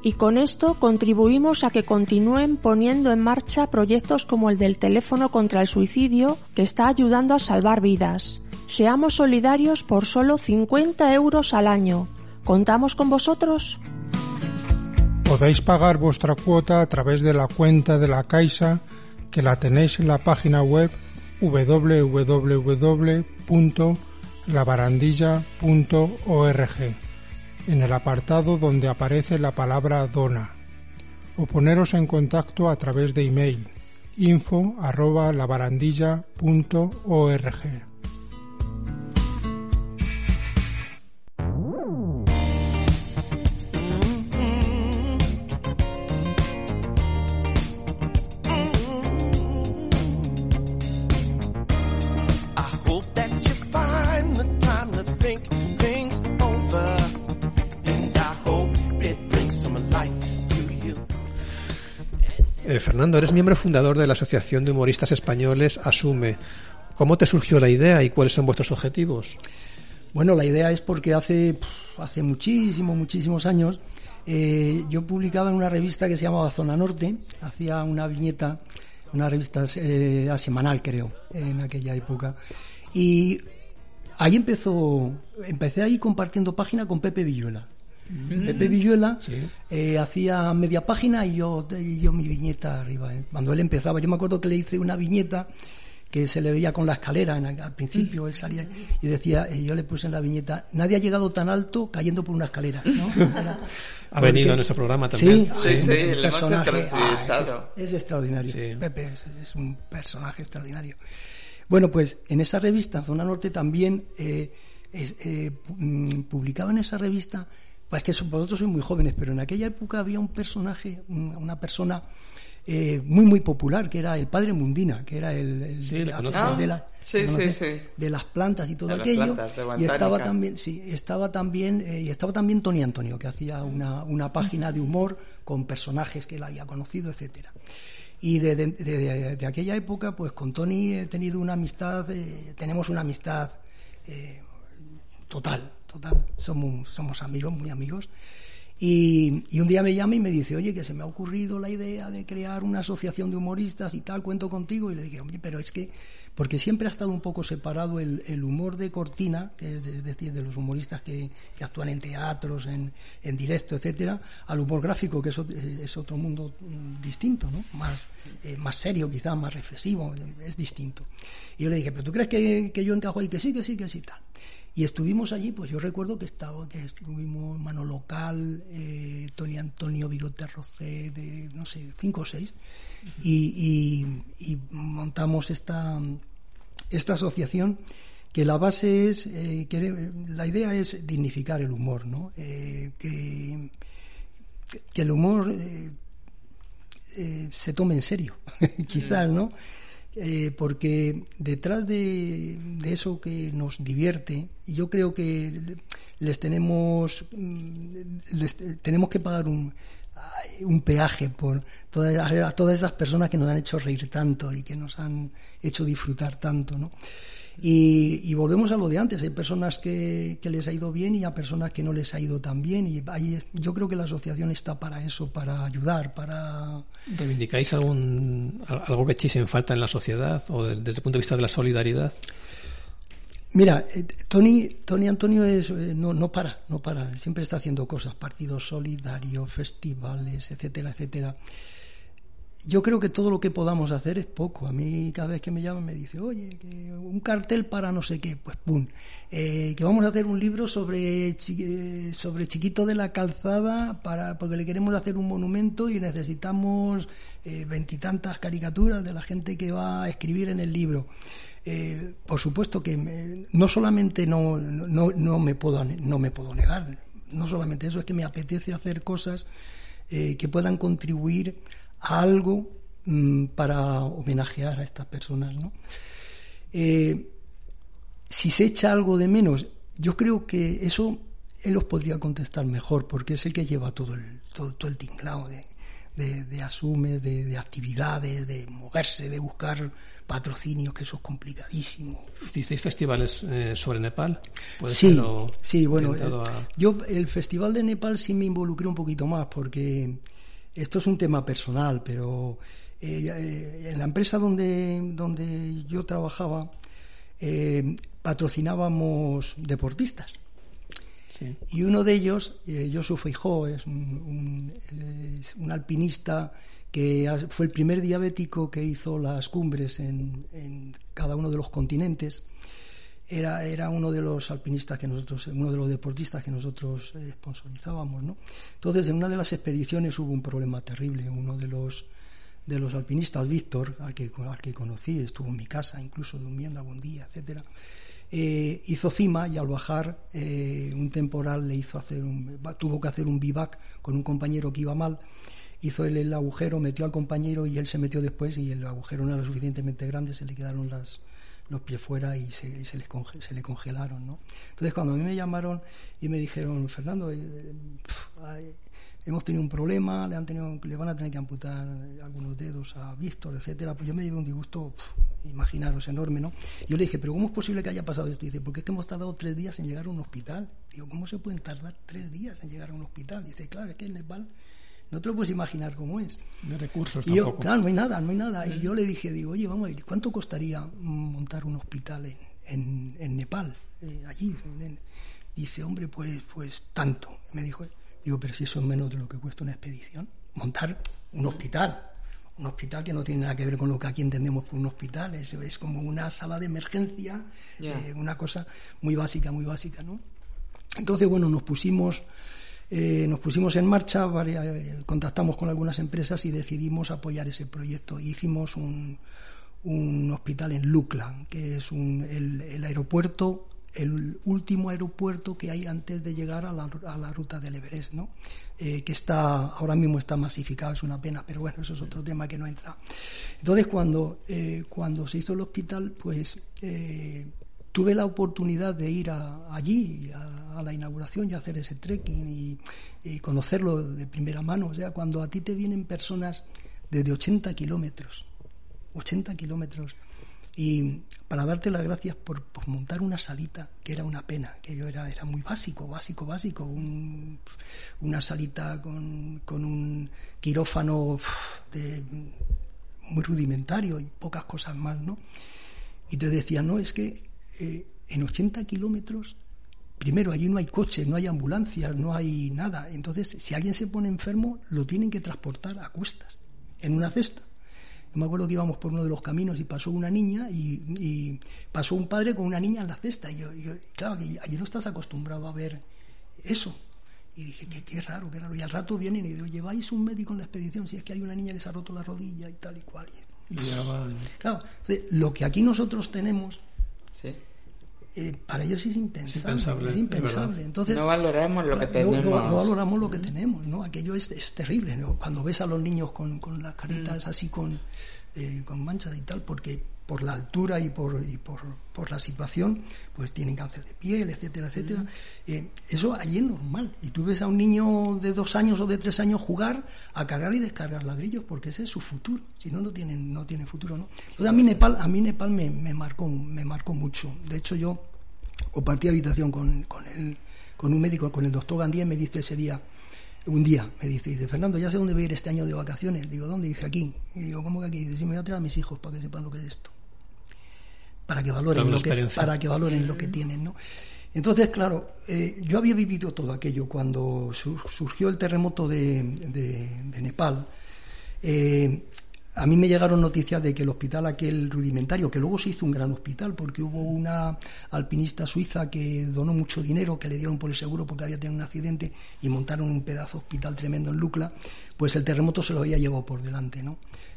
Speaker 4: Y con esto contribuimos a que continúen poniendo en marcha proyectos como el del teléfono contra el suicidio, que está ayudando a salvar vidas. Seamos solidarios por solo 50 euros al año. ¿Contamos con vosotros?
Speaker 6: Podéis pagar vuestra cuota a través de la cuenta de la Caixa que la tenéis en la página web www.labarandilla.org en el apartado donde aparece la palabra dona o poneros en contacto a través de email info.
Speaker 1: Eres miembro fundador de la Asociación de Humoristas Españoles Asume. ¿Cómo te surgió la idea y cuáles son vuestros objetivos?
Speaker 5: Bueno, la idea es porque hace, hace muchísimos, muchísimos años eh, yo publicaba en una revista que se llamaba Zona Norte, hacía una viñeta, una revista eh, semanal creo, en aquella época. Y ahí empezó, empecé ahí compartiendo página con Pepe Villuela. Pepe Villuela eh, hacía media página y yo, y yo mi viñeta arriba. eh. Cuando él empezaba, yo me acuerdo que le hice una viñeta que se le veía con la escalera en- al principio, él salía y decía, y yo le puse en la viñeta, nadie ha llegado tan alto cayendo por una escalera. ¿no? Era-
Speaker 1: Ha venido a nuestro programa también.
Speaker 5: Sí,
Speaker 3: Sí, sí,
Speaker 5: un personaje- ah, es, es extraordinario.
Speaker 1: Sí.
Speaker 5: Pepe es, es un personaje extraordinario. Bueno, pues en esa revista, Zona Norte, también eh, es- eh, mm, publicaba en esa revista, pues que vosotros sois muy jóvenes, pero en aquella época había un personaje, un- una persona eh, muy muy popular, que era el padre Mundina, que era el, el-
Speaker 1: Sí,
Speaker 5: de,
Speaker 3: Ah,
Speaker 5: la-
Speaker 3: sí,
Speaker 5: ¿lo
Speaker 3: sí,
Speaker 5: de las plantas y todo
Speaker 3: De las
Speaker 5: aquello.
Speaker 3: plantas, de
Speaker 5: y estaba también, sí, estaba también, eh, y estaba también Tony Antonio, que hacía una, una página de humor con personajes que él había conocido, etcétera. Y de, de- de- de- de aquella época, pues con Tony he tenido una amistad, eh, tenemos una amistad eh, total, total. Somos, amigos, muy amigos. Y, un día me llama y me dice, oye, que se me ha ocurrido la idea de crear una asociación de humoristas y tal, cuento contigo. Y le dije, oye, pero es que, porque siempre ha estado un poco separado el, humor de cortina, que es de- decir, de los humoristas que, actúan en teatros, en, en directo, etcétera, al humor gráfico, que es otro mundo mm, distinto, ¿no? Más, eh, más serio, quizás, más reflexivo, es distinto. Y yo le dije, ¿pero tú crees que, que yo encajo ahí? Que sí, que sí, que sí, tal. Y estuvimos allí, pues yo recuerdo que estaba, que estuvimos Mano Local, eh, Tony Antonio Bigote Rocé, de no sé, cinco o seis, y, y- y montamos esta, esta asociación que la base es, eh, que- la idea es dignificar el humor, ¿no? Eh, que, que el humor eh, eh, se tome en serio, quizás, ¿no? Eh, porque detrás de, eso que nos divierte, y yo creo que les tenemos, mm, les tenemos que pagar un, un peaje por todas, a todas esas personas que nos han hecho reír tanto y que nos han hecho disfrutar tanto, ¿no? Y, y volvemos a lo de antes, hay personas que, que les ha ido bien y a personas que no les ha ido tan bien y ahí yo creo que la asociación está para eso, para ayudar, para...
Speaker 1: ¿Reivindicáis algún, al- algo que echéis en falta en la sociedad o de- desde el punto de vista de la solidaridad?
Speaker 5: Mira, eh, Tony, Tony Antonio es, eh, no, no para, no para, siempre está haciendo cosas, partidos solidarios, festivales, etcétera, etcétera. Yo creo que todo lo que podamos hacer es poco. A mí cada vez que me llaman me dice, oye, que un cartel para no sé qué, pues pum, Eh, que vamos a hacer un libro sobre, eh, sobre Chiquito de la Calzada para, porque le queremos hacer un monumento y necesitamos eh, veintitantas caricaturas de la gente que va a escribir en el libro. Por supuesto que me- no solamente no, no, no me puedo, no me puedo negar, no solamente eso, es que me apetece hacer cosas que puedan contribuir a algo mm, para homenajear a estas personas. ¿no? Eh, si se echa algo de menos, yo creo que eso él os podría contestar mejor, porque es el que lleva todo el, todo, todo el tinglado de, de, de asumes, de, de actividades, de moverse, de buscar patrocinios, que eso es complicadísimo.
Speaker 1: ¿Hicisteis festivales eh, sobre Nepal? ¿Puede
Speaker 5: Sí, sí, bueno, eh,
Speaker 1: a-
Speaker 5: yo el Festival de Nepal sí me involucré un poquito más porque esto es un tema personal, pero eh, eh, en la empresa donde, donde yo trabajaba eh, patrocinábamos deportistas.
Speaker 1: Sí.
Speaker 5: Y uno de ellos, eh, Josu Feijó, es un, un- es un alpinista que fue el primer diabético que hizo las cumbres en, en cada uno de los continentes. Era, era uno de los alpinistas que nosotros, uno de los deportistas que nosotros eh, sponsorizábamos, ¿no? Entonces, en una de las expediciones hubo un problema terrible. Uno de los de los alpinistas, Víctor, al que, al que conocí, estuvo en mi casa, incluso durmiendo algún día, etcétera, eh, hizo cima y al bajar eh, un temporal le hizo hacer un, tuvo que hacer un vivac con un compañero que iba mal, hizo él el agujero, metió al compañero y él se metió después y el agujero no era suficientemente grande, se le quedaron las, los pies fuera y se, y se, les conge- se le congelaron. ¿no? Entonces cuando a mí me llamaron y me dijeron, Fernando, eh, eh, hemos tenido un problema, le, han tenido, le van a tener que amputar algunos dedos a Víctor, etcétera, pues yo me llevé un disgusto, imaginaros, enorme, ¿no? Yo le dije, pero ¿cómo es posible que haya pasado esto? Y dice, porque es que hemos tardado tres días en llegar a un hospital. Digo, ¿cómo se pueden tardar tres días en llegar a un hospital? Dice, claro, es que en Nepal no te lo puedes imaginar cómo es.
Speaker 6: De recursos
Speaker 5: Y yo,
Speaker 6: tampoco.
Speaker 5: claro, no hay nada, no hay nada. Y yo le dije, digo, oye, vamos a ver, ¿cuánto costaría montar un hospital en, en, en Nepal? Eh, allí. en- Dice, hombre, pues, pues tanto. Me dijo, digo, pero si eso es menos de lo que cuesta una expedición. Montar un hospital. Un hospital que no tiene nada que ver con lo que aquí entendemos por un hospital. Es, es como una sala de emergencia, eh, una cosa muy básica, muy básica, ¿no? Entonces, bueno, nos pusimos, eh, nos pusimos en marcha, eh, contactamos con algunas empresas y decidimos apoyar ese proyecto. Hicimos un, un hospital en Lukla, que es un- el, aeropuerto el último aeropuerto que hay antes de llegar a la, a la ruta del Everest, ¿no? Eh, que está ahora mismo está masificado, es una pena, pero bueno, eso es otro tema que no entra. Entonces, cuando, cuando se hizo el hospital, pues tuve la oportunidad de ir allí a, la inauguración y hacer ese trekking y, conocerlo de primera mano. O sea, cuando a ti te vienen personas desde 80 kilómetros, 80 kilómetros, y para darte las gracias por, montar una salita, que era una pena, que yo era, era muy básico, básico, básico, un- una salita con, con un quirófano muy rudimentario y pocas cosas más, ¿no? Y te decía, no, es que eh, en 80 kilómetros, primero allí no hay coches, no hay ambulancias, no hay nada. Entonces, si alguien se pone enfermo, lo tienen que transportar a cuestas, en una cesta. Yo me acuerdo que íbamos por uno de los caminos y pasó una niña y, y pasó un padre con una niña en la cesta. Y, yo, y claro, que allí no estás acostumbrado a ver eso. Y dije, qué, qué raro, qué raro. Y al rato vienen y digo, ¿lleváis un médico en la expedición? Si es que hay una niña que se ha roto la rodilla y tal y cual. Y-
Speaker 1: Ya va.
Speaker 5: Claro, lo que aquí nosotros tenemos,
Speaker 3: Sí.
Speaker 5: eh, para ellos es impensable.
Speaker 1: impensable,
Speaker 5: es
Speaker 1: es
Speaker 5: impensable.
Speaker 1: verdad.
Speaker 5: Entonces,
Speaker 3: No valoramos lo que
Speaker 5: no-
Speaker 3: tenemos.
Speaker 5: No, no valoramos lo que tenemos, ¿no? Aquello es, es terrible, ¿no? Cuando ves a los niños con, con las caritas
Speaker 3: Mm.
Speaker 5: así con, eh, con manchas y tal, porque por la altura y por, y por, por la situación, pues tienen cáncer de piel, etcétera, etcétera. Eh, eso allí es normal. Y tú ves a un niño de dos años o de tres años jugar a cargar y descargar ladrillos, porque ese es su futuro. Si no, no tienen, no tienen futuro, ¿no? Entonces a mí Nepal, a mí Nepal me, me marcó, me marcó mucho. De hecho, yo compartí habitación con, con, el, con un médico, con el doctor Gandía, y me dice ese día, un día, me dice, dice, Fernando, ya sé dónde voy a ir este año de vacaciones. Digo, ¿dónde? Dice, aquí. Y digo, ¿cómo que aquí? Dice, sí, me voy a traer a mis hijos para que sepan lo que es esto. Para que valoren, lo que, para que valoren lo que tienen, ¿no? Entonces, claro, eh, yo había vivido todo aquello cuando su- surgió el terremoto de, de- de Nepal. eh, a mí me llegaron noticias de que el hospital aquel rudimentario, que luego se hizo un gran hospital porque hubo una alpinista suiza que donó mucho dinero que le dieron por el seguro porque había tenido un accidente y montaron un pedazo de hospital tremendo en Lucla, pues el terremoto se lo había llevado por delante, ¿no?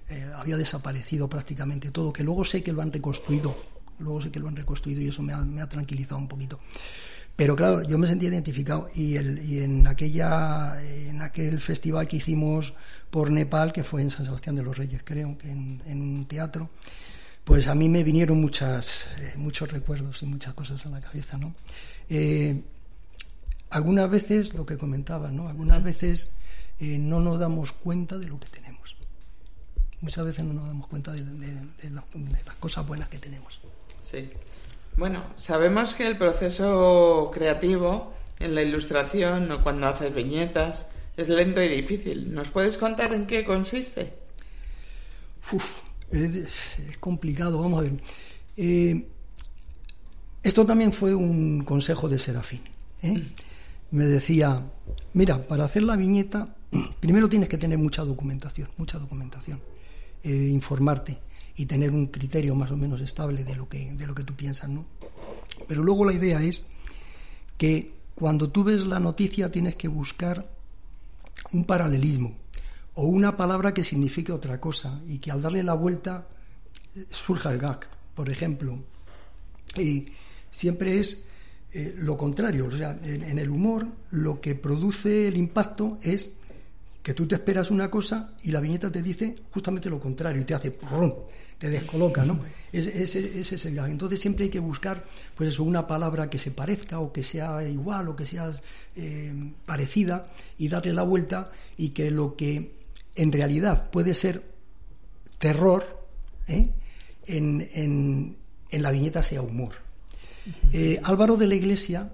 Speaker 5: Eh, había desaparecido prácticamente todo, que luego sé que lo han reconstruido, luego sé que lo han reconstruido y eso me ha, me ha tranquilizado un poquito. Pero claro, yo me sentí identificado y, el, y en aquella en aquel festival que hicimos por Nepal, que fue en San Sebastián de los Reyes, creo, que en, en un teatro, pues a mí me vinieron muchas eh, muchos recuerdos y muchas cosas a la cabeza, ¿no? Eh, algunas veces lo que comentaba, ¿no? Algunas veces eh, no nos damos cuenta de lo que tenemos. Muchas veces no nos damos cuenta de, de- de la- de las cosas buenas que tenemos.
Speaker 3: Sí. Bueno, sabemos que el proceso creativo en la ilustración o cuando haces viñetas es lento y difícil. ¿Nos puedes contar en qué consiste?
Speaker 5: Uf, es, complicado, vamos a ver. Eh, esto también fue un consejo de Serafín. ¿eh? Me decía, mira, para hacer la viñeta, primero tienes que tener mucha documentación, mucha documentación, eh, informarte y tener un criterio más o menos estable de lo que, de lo que tú piensas, ¿no? Pero luego la idea es que cuando tú ves la noticia tienes que buscar un paralelismo o una palabra que signifique otra cosa y que al darle la vuelta eh, surja el gag. Por ejemplo, y siempre es eh, lo contrario. O sea, en, en el humor lo que produce el impacto es que tú te esperas una cosa y la viñeta te dice justamente lo contrario y te hace ¡prum! Te descoloca, ¿no? Ese, ese- ese es el gag. Entonces siempre hay que buscar, pues eso, una palabra que se parezca o que sea igual o que sea eh, parecida y darle la vuelta y que lo que en realidad puede ser terror, ¿eh? en, en- en la viñeta sea humor. Eh, Álvaro de la Iglesia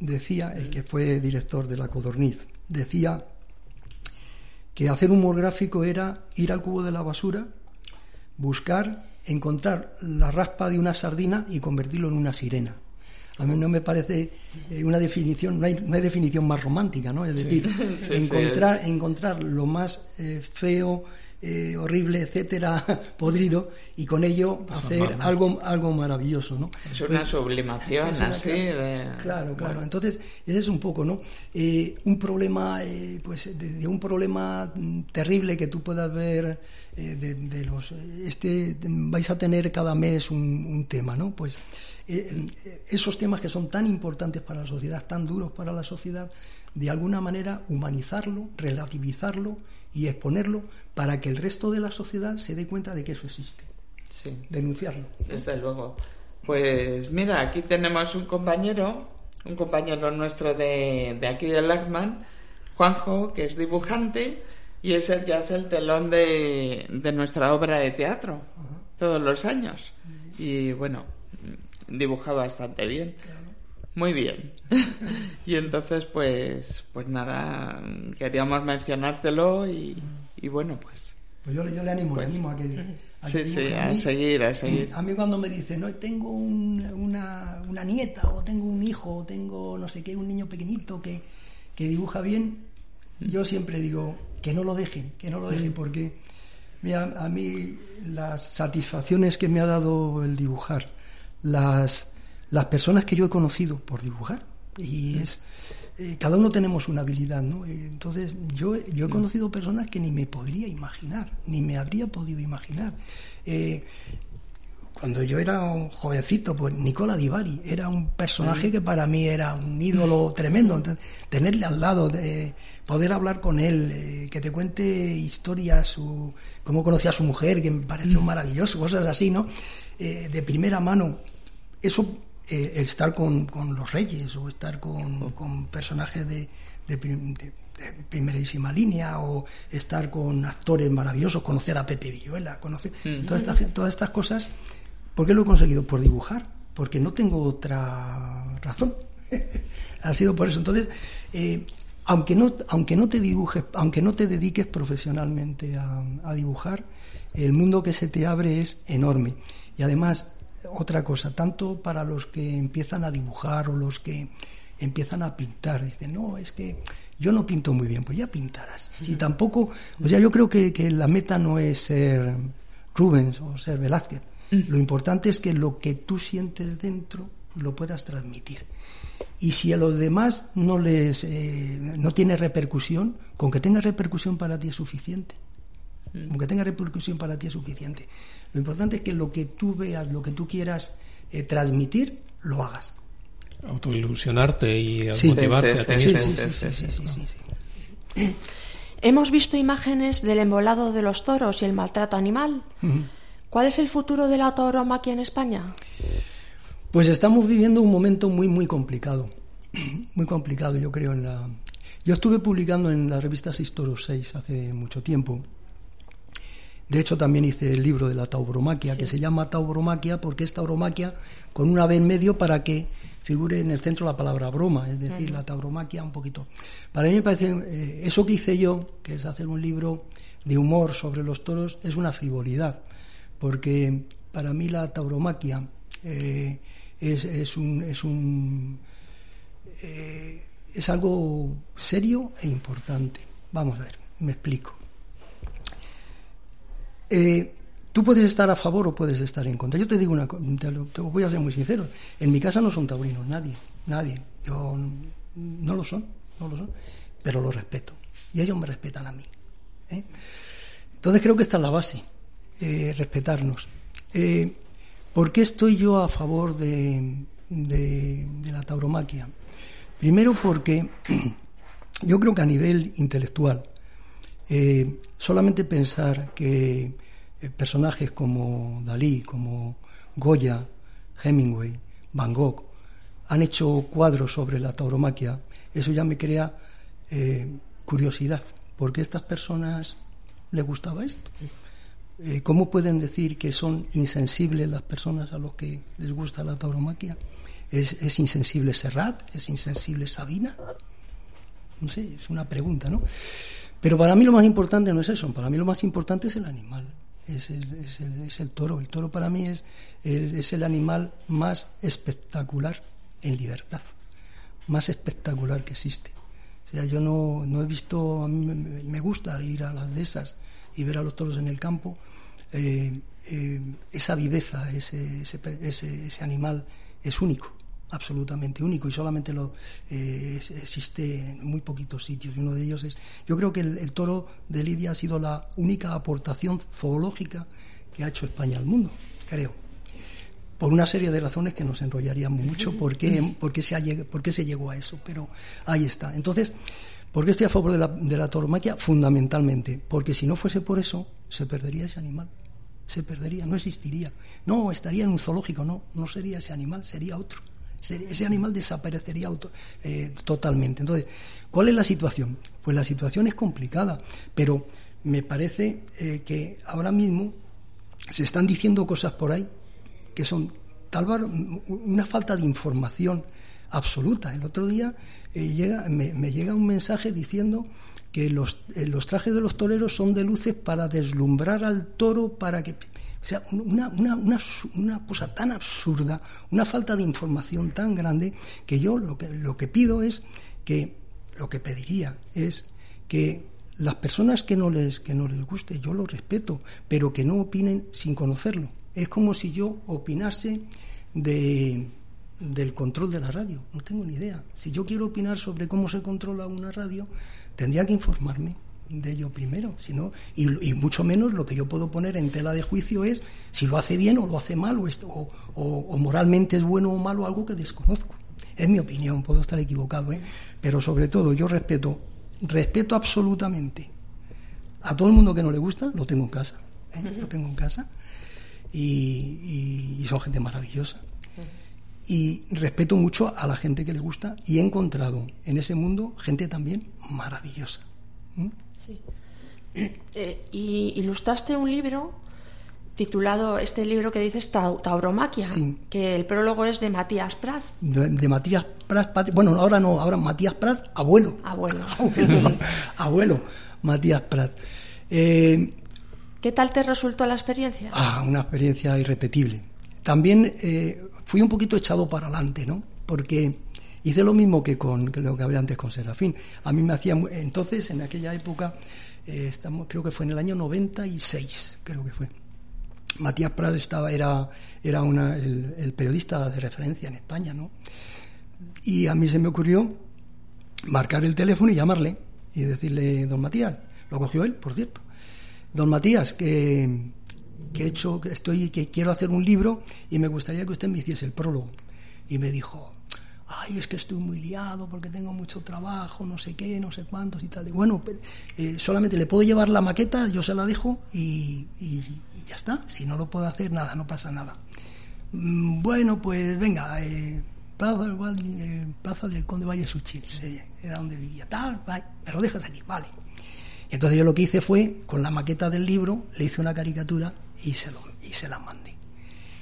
Speaker 5: decía, el que fue director de la Codorniz, decía que hacer humor gráfico era ir al cubo de la basura, buscar, encontrar la raspa de una sardina y convertirlo en una sirena. A mí no me parece eh, una definición, no hay, no hay definición más romántica, ¿no? Es decir,
Speaker 3: Sí, sí,
Speaker 5: encontrar, encontrar lo más eh, feo, eh, horrible, etcétera, podrido, y con ello hacer algo, algo maravilloso, ¿no?
Speaker 3: Es una sublimación
Speaker 5: es una-
Speaker 3: así. de-
Speaker 5: Claro, claro. Entonces, ese es un poco, ¿no? Eh, un problema, eh, pues, de, de un problema mm, terrible que tú puedas ver eh, de, de los, este, vais a tener cada mes un, un tema, ¿no? Pues esos temas que son tan importantes para la sociedad, tan duros para la sociedad, de alguna manera humanizarlo, relativizarlo y exponerlo para que el resto de la sociedad se dé cuenta de que eso existe,
Speaker 3: Sí.
Speaker 5: denunciarlo.
Speaker 3: Desde luego. Pues mira, aquí tenemos un compañero, un compañero nuestro de, de aquí de Lachman, Juanjo, que es dibujante y es el que hace el telón de, de nuestra obra de teatro todos los años. Y bueno, dibuja bastante bien. Muy bien. y entonces, pues, pues nada, queríamos mencionártelo y, y bueno, pues
Speaker 5: Pues yo, yo le animo,
Speaker 3: Pues,
Speaker 5: le animo a que... a
Speaker 3: sí,
Speaker 5: que
Speaker 3: sí, a
Speaker 5: mí-
Speaker 3: seguir, a seguir.
Speaker 5: A mí cuando me dicen, no, tengo un- una, una nieta o tengo un hijo o tengo no sé qué, un niño pequeñito que, que dibuja bien, yo siempre digo que no lo dejen, que no lo dejen, porque mira, a mí las satisfacciones que me ha dado el dibujar, las, las personas que yo he conocido por dibujar, y es... eh, cada uno tenemos una habilidad, ¿no? Eh, Entonces, yo, yo he conocido personas que ni me podría imaginar, ni me habría podido imaginar. Eh, cuando yo era un jovencito, pues Nicola Di Bari era un personaje que para mí era un ídolo tremendo. Entonces, tenerle al lado, de poder hablar con él, eh, que te cuente historias, su, cómo conocía a su mujer, que me pareció maravilloso, cosas así, ¿no? Eh, de primera mano. Eso, eh, estar con, con los reyes o estar con, con personajes de, de prim- de- de primerísima línea o estar con actores maravillosos, conocer a Pepe Villuela, conocer todas, estas, todas estas cosas. ¿Por qué lo he conseguido? Por dibujar, porque no tengo otra razón. ha sido por eso. Entonces, eh, aunque no, aunque no te dibujes, aunque no te dediques profesionalmente a, a dibujar, el mundo que se te abre es enorme. Y además, otra cosa, tanto para los que empiezan a dibujar o los que empiezan a pintar, dicen, no, es que yo no pinto muy bien, pues ya pintarás. Si tampoco, o sea, yo creo que, que la meta no es ser Rubens o ser Velázquez. Lo importante es que lo que tú sientes dentro lo puedas transmitir. Y si a los demás no les eh, no tiene repercusión, con que tenga repercusión para ti es suficiente. Con que tenga repercusión para ti es suficiente. Lo importante es que lo que tú veas, lo que tú quieras eh, transmitir, lo hagas.
Speaker 1: Autoilusionarte y
Speaker 5: Sí.
Speaker 1: motivarte
Speaker 3: Sí,
Speaker 1: a
Speaker 3: sí,
Speaker 1: ti
Speaker 5: Sí,
Speaker 1: mismo.
Speaker 5: sí, sí, sí, sí, sí, sí.
Speaker 4: Hemos visto imágenes del embolado de los toros y el maltrato animal. ¿Cuál es el futuro de la tauromaquia en España?
Speaker 5: Pues estamos viviendo un momento muy, muy complicado. Muy complicado, yo creo. En la... Yo estuve publicando en la revista Seis Toros 6 hace mucho tiempo. De hecho, también hice el libro de la tauromaquia, que se llama tauromaquia porque es tauromaquia con una B en medio para que figure en el centro la palabra broma, es decir, la tauromaquia un poquito. Para mí me parece, eh, eso que hice yo, que es hacer un libro de humor sobre los toros, es una frivolidad, porque para mí la tauromaquia eh, es, es un... Es un eh, es algo serio e importante. Vamos a ver, me explico. Eh, tú puedes estar a favor o puedes estar en contra. Yo te digo una cosa, te, voy a ser muy sincero. En mi casa no son taurinos, nadie, nadie. Yo no lo son, no lo son, pero lo respeto. Y ellos me respetan a mí. ¿eh? Entonces creo que esta es la base, eh, respetarnos. Eh, ¿Por qué estoy yo a favor de, de- de la tauromaquia? Primero porque yo creo que a nivel intelectual, eh, solamente pensar que eh, personajes como Dalí, como Goya, Hemingway, Van Gogh, han hecho cuadros sobre la tauromaquia, eso ya me crea eh, curiosidad. ¿Por qué a estas personas les gustaba esto? Eh, ¿Cómo pueden decir que son insensibles las personas a los que les gusta la tauromaquia? ¿Es, es insensible Serrat? ¿Es insensible Sabina? No sé, es una pregunta, ¿no? Pero para mí lo más importante no es eso, para mí lo más importante es el animal, es el, toro. El toro para mí es el, animal más espectacular en libertad, más espectacular que existe. O sea, yo no, he visto, a mí me, gusta ir a las de esas, y ver a los toros en el campo, eh, eh, esa viveza, ese, ese, ese, ese animal es único absolutamente único y solamente lo eh, existe en muy poquitos sitios y uno de ellos es yo creo que el, el toro de Lidia ha sido la única aportación zoológica que ha hecho España al mundo creo por una serie de razones que nos enrollaríamos mucho por qué, por qué se, por qué se llegó a eso, pero ahí está. Entonces, ¿por qué estoy a favor de la, de la tauromaquia? Fundamentalmente, porque si no fuese por eso, se perdería ese animal. Se perdería, no existiría. No, estaría en un zoológico, no, no sería ese animal, sería otro. Ese animal desaparecería auto- eh, totalmente. Entonces, ¿cuál es la situación? Pues la situación es complicada, pero me parece eh, que ahora mismo se están diciendo cosas por ahí que son tal vez una falta de información absoluta. El otro día eh, llega, me llega un mensaje diciendo que los, eh, los trajes de los toreros son de luces para deslumbrar al toro, para que... O sea, una, una, una, una cosa tan absurda, una falta de información tan grande, que yo lo que, lo que pido es que, lo que pediría es que las personas que no les que no les guste yo lo respeto pero que no opinen sin conocerlo. Es como si yo opinase de del control de la radio. No tengo ni idea. Si yo quiero opinar sobre cómo se controla una radio tendría que informarme de ello primero si no y, y mucho menos lo que yo puedo poner en tela de juicio es si lo hace bien o lo hace mal o, es- o, moralmente es bueno o malo algo que desconozco es mi opinión puedo estar equivocado ¿eh? pero sobre todo yo respeto respeto absolutamente a todo el mundo que no le gusta, lo tengo en casa, ¿eh? lo tengo en casa y son gente maravillosa. Y respeto mucho a la gente que le gusta y he encontrado en ese mundo gente también maravillosa. ¿Mm?
Speaker 4: Sí. Eh, y ilustraste un libro titulado, este libro que dices Tau- Tauromaquia,
Speaker 5: Sí.
Speaker 4: que el prólogo es de Matías Prats.
Speaker 5: De, de Matías Prats, bueno, ahora no, ahora Matías Prats, abuelo.
Speaker 4: Abuelo.
Speaker 5: Abuelo, abuelo Matías Prats. Eh,
Speaker 4: ¿Qué tal te resultó la experiencia?
Speaker 5: Ah, una experiencia irrepetible. También eh, fui un poquito echado para adelante, ¿no? Porque hice lo mismo que con lo que hablé antes con Serafín. A mí me hacía entonces en aquella época eh, estamos creo que fue en el año 96, creo que fue. Matías Pras estaba era era una, el, el periodista de referencia en España, ¿no? Y a mí se me ocurrió marcar el teléfono y llamarle y decirle, don Matías, lo cogió él, por cierto, don Matías, que, que he hecho, que estoy, que quiero hacer un libro y me gustaría que usted me hiciese el prólogo. Y me dijo, ay, es que estoy muy liado porque tengo mucho trabajo, no sé qué, no sé cuántos y tal. Y bueno, eh, solamente le puedo llevar la maqueta, yo se la dejo y, y- y ya está. Si no lo puedo hacer, nada, no pasa nada. Mm, Bueno, pues venga, eh, Plaza, eh, Plaza del Conde Valle Suchil, era donde vivía. Tal, vale, me lo dejas aquí, vale. Entonces yo lo que hice fue, con la maqueta del libro, le hice una caricatura y se, lo, y se la mandé.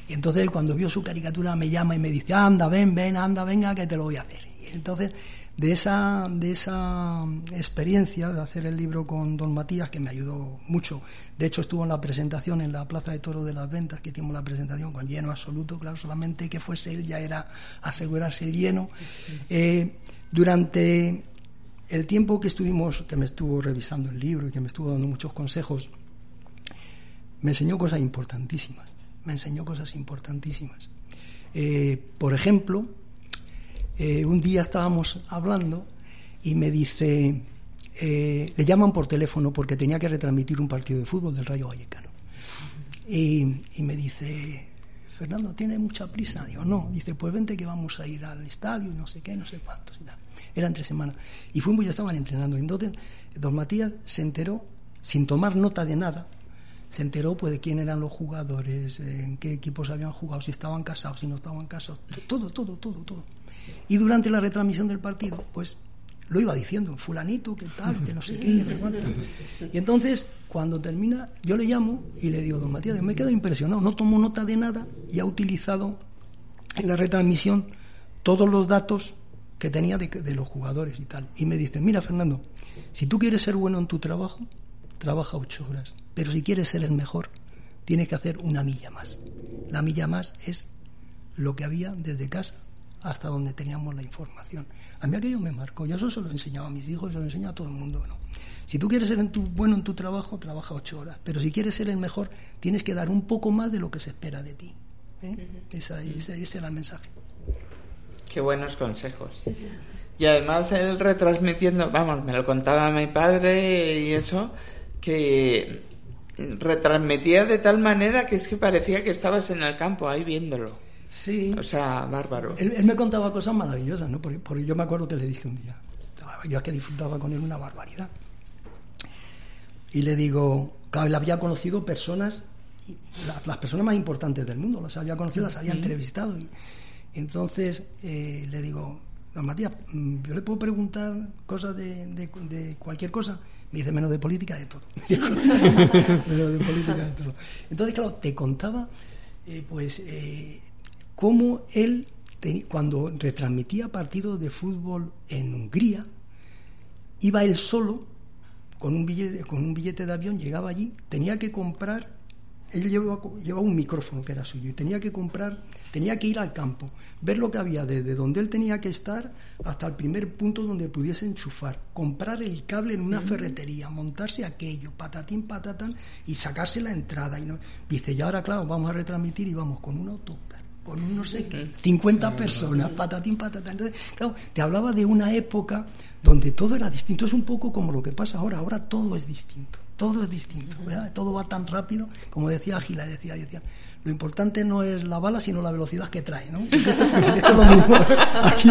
Speaker 5: Y entonces cuando vio su caricatura me llama y me dice, anda, ven, ven, anda, venga, que te lo voy a hacer. Y entonces, de esa, de esa experiencia de hacer el libro con don Matías, que me ayudó mucho, de hecho estuvo en la presentación en la Plaza de Toro de las Ventas, que hicimos la presentación con lleno absoluto, claro, solamente que fuese él ya era asegurarse el lleno. Eh, durante el tiempo que estuvimos, que me estuvo revisando el libro y que me estuvo dando muchos consejos, me enseñó cosas importantísimas. Me enseñó cosas importantísimas. Eh, por ejemplo, eh, un día estábamos hablando y me dice, eh, le llaman por teléfono porque tenía que retransmitir un partido de fútbol del Rayo Vallecano. Y, y me dice, Fernando, ¿tiene mucha prisa? Digo, no. Dice, pues vente que vamos a ir al estadio no sé qué, no sé cuántos y tal. Era entre semanas. Y fuimos ya estaban entrenando. Entonces, don Matías se enteró, sin tomar nota de nada, se enteró pues de quién eran los jugadores, en qué equipos habían jugado, si estaban casados, si no estaban casados, todo, todo, todo, todo. Y durante la retransmisión del partido, pues lo iba diciendo, fulanito, qué tal, que no sé qué, que cuánto. Y entonces, cuando termina, yo le llamo y le digo, don Matías, me he quedado impresionado, no tomo nota de nada y ha utilizado en la retransmisión todos los datos que tenía de, de los jugadores y tal. Y me dice, mira Fernando, si tú quieres ser bueno en tu trabajo, trabaja ocho horas. Pero si quieres ser el mejor, tienes que hacer una milla más. La milla más es lo que había desde casa hasta donde teníamos la información. A mí aquello me marcó. Yo eso se lo enseñaba a mis hijos, se lo enseñaba a todo el mundo. ¿no? Si tú quieres ser en tu, bueno en tu trabajo, trabaja ocho horas. Pero si quieres ser el mejor, tienes que dar un poco más de lo que se espera de ti. ¿eh? Esa- ese, ese era el mensaje.
Speaker 3: Qué buenos consejos. Y además él retransmitiendo, vamos, me lo contaba mi padre y eso, que retransmitía de tal manera que es que parecía que estabas en el campo ahí viéndolo.
Speaker 5: Sí.
Speaker 3: O sea, bárbaro.
Speaker 5: Él, él me contaba cosas maravillosas, ¿no? Porque, porque yo me acuerdo que le dije un día, yo es que disfrutaba con él una barbaridad. Y le digo, claro, él había conocido personas, y la- las personas más importantes del mundo, las había conocido, las había entrevistado. Y, entonces eh, le digo, don Matías, mm, yo le puedo preguntar cosas de, cualquier cosa. Me dice, menos de política, de todo. menos de política, de todo. Entonces, claro, te contaba, eh, pues, eh, cómo él, cuando retransmitía partidos de fútbol en Hungría, iba él solo con un billete, con un billete de avión, llegaba allí, tenía que comprar, él llevaba, llevaba un micrófono que era suyo y tenía que comprar, tenía que ir al campo, ver lo que había desde donde él tenía que estar hasta el primer punto donde pudiese enchufar, comprar el cable en una ferretería, montarse aquello, patatín, patatán y sacarse la entrada. Y no, dice, y ahora claro, vamos a retransmitir y vamos con un autocar con un no sé qué, 50 personas, patatín, patatán. Entonces, claro, te hablaba de una época donde todo era distinto. Es un poco como lo que pasa ahora. Ahora todo es distinto. Todo es distinto. ¿verdad? Todo va tan rápido. Como decía Ágila, decía, decía, lo importante no es la bala, sino la velocidad que trae. ¿no? Esto, esto es lo mismo. Aquí,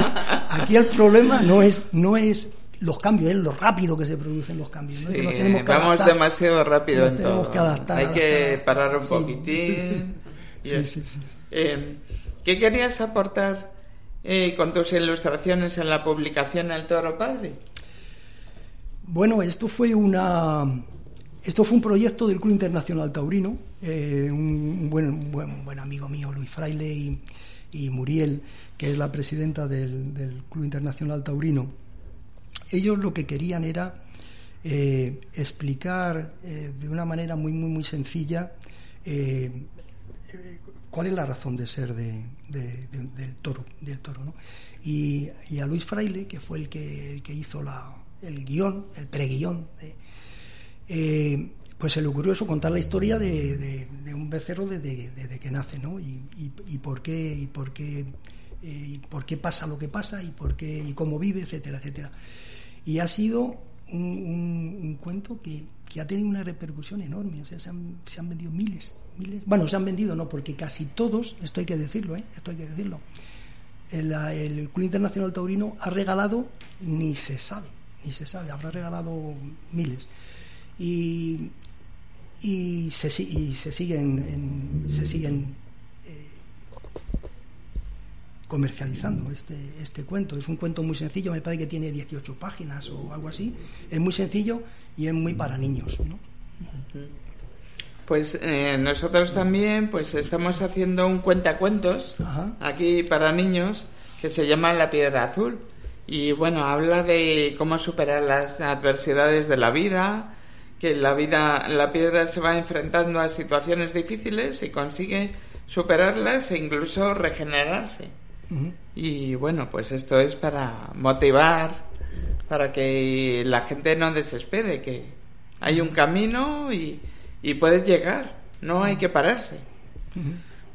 Speaker 5: aquí el problema no es, no es los cambios, es lo rápido que se producen los cambios. ¿no?
Speaker 3: Sí,
Speaker 5: Que nos tenemos que
Speaker 3: vamos
Speaker 5: adaptar.
Speaker 3: demasiado rápido
Speaker 5: Nos
Speaker 3: en
Speaker 5: tenemos
Speaker 3: todo.
Speaker 5: que adaptar,
Speaker 3: Hay
Speaker 5: adaptar,
Speaker 3: que parar un
Speaker 5: Sí.
Speaker 3: poquitín. Y
Speaker 5: Sí,
Speaker 3: es-
Speaker 5: sí, sí, sí.
Speaker 3: Eh, ¿Qué querías aportar eh, con tus ilustraciones en la publicación El Toro Padre?
Speaker 5: Bueno, esto fue una esto fue un proyecto del Club Internacional Taurino, eh, un, buen, amigo mío, Luis Fraile y, Muriel, que es la presidenta del, Club Internacional Taurino. Ellos lo que querían era eh, explicar eh, de una manera muy, muy, muy sencilla cuál es la razón de ser de, de- de- del toro, del toro, ¿no? Y, a Luis Fraile, que fue el que, hizo el guion, el preguión, de- eh, pues se le ocurrió eso, contar la historia de, un becerro desde, que nace, ¿no? Y, y- y por qué, y por qué, eh, y por qué pasa lo que pasa, y por qué, y cómo vive, etcétera, etcétera. Y ha sido un cuento que, que ha tenido una repercusión enorme, o sea, se han, se han vendido miles, miles. Bueno, se han vendido, no, porque casi todos, esto hay que decirlo, ¿eh? Esto hay que decirlo. El, el Club Internacional Taurino ha regalado, ni se sabe, ni se sabe, habrá regalado miles. Y, y, se, y se siguen, en- se siguen eh, comercializando este, este cuento. Es un cuento muy sencillo, me parece que tiene 18 páginas o algo así. Es muy sencillo y es muy para niños. ¿no?
Speaker 3: Pues eh, nosotros también pues estamos haciendo un cuentacuentos
Speaker 5: Ajá.
Speaker 3: aquí para niños que se llama La Piedra Azul. Y bueno, habla de cómo superar las adversidades de la vida, que la vida, la piedra se va enfrentando a situaciones difíciles y consigue superarlas e incluso regenerarse. Y bueno, pues esto es para motivar, para que la gente no desespere, que hay un camino y, y puedes llegar, no hay que pararse.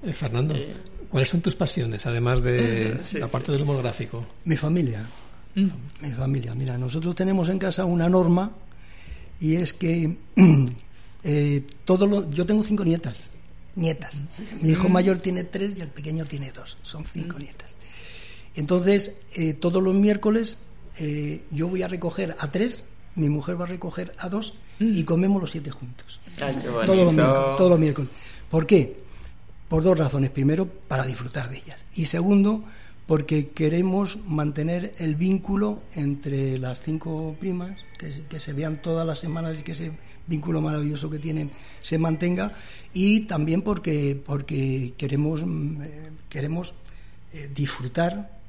Speaker 1: Eh, Fernando,
Speaker 3: Eh.
Speaker 1: ¿cuáles son tus pasiones, además de
Speaker 3: Sí,
Speaker 1: la parte del humor gráfico?
Speaker 5: Mi familia. Mi familia. Mira, nosotros tenemos en casa una norma y es que eh, todo lo, yo tengo cinco nietas. Nietas. Mi hijo mayor tiene tres y el pequeño tiene dos. Son cinco nietas. Entonces, eh, todos los miércoles eh, yo voy a recoger a tres, mi mujer va a recoger a dos y comemos los siete juntos.
Speaker 3: Ay, qué
Speaker 5: Todos los miércoles, todos los miércoles. ¿Por qué? Por dos razones. Primero, para disfrutar de ellas. Y segundo, porque queremos mantener el vínculo entre las cinco primas, que, se- que se vean todas las semanas y que ese vínculo maravilloso que tienen se mantenga. Y también porque, porque queremos, mm, eh, queremos eh, disfrutar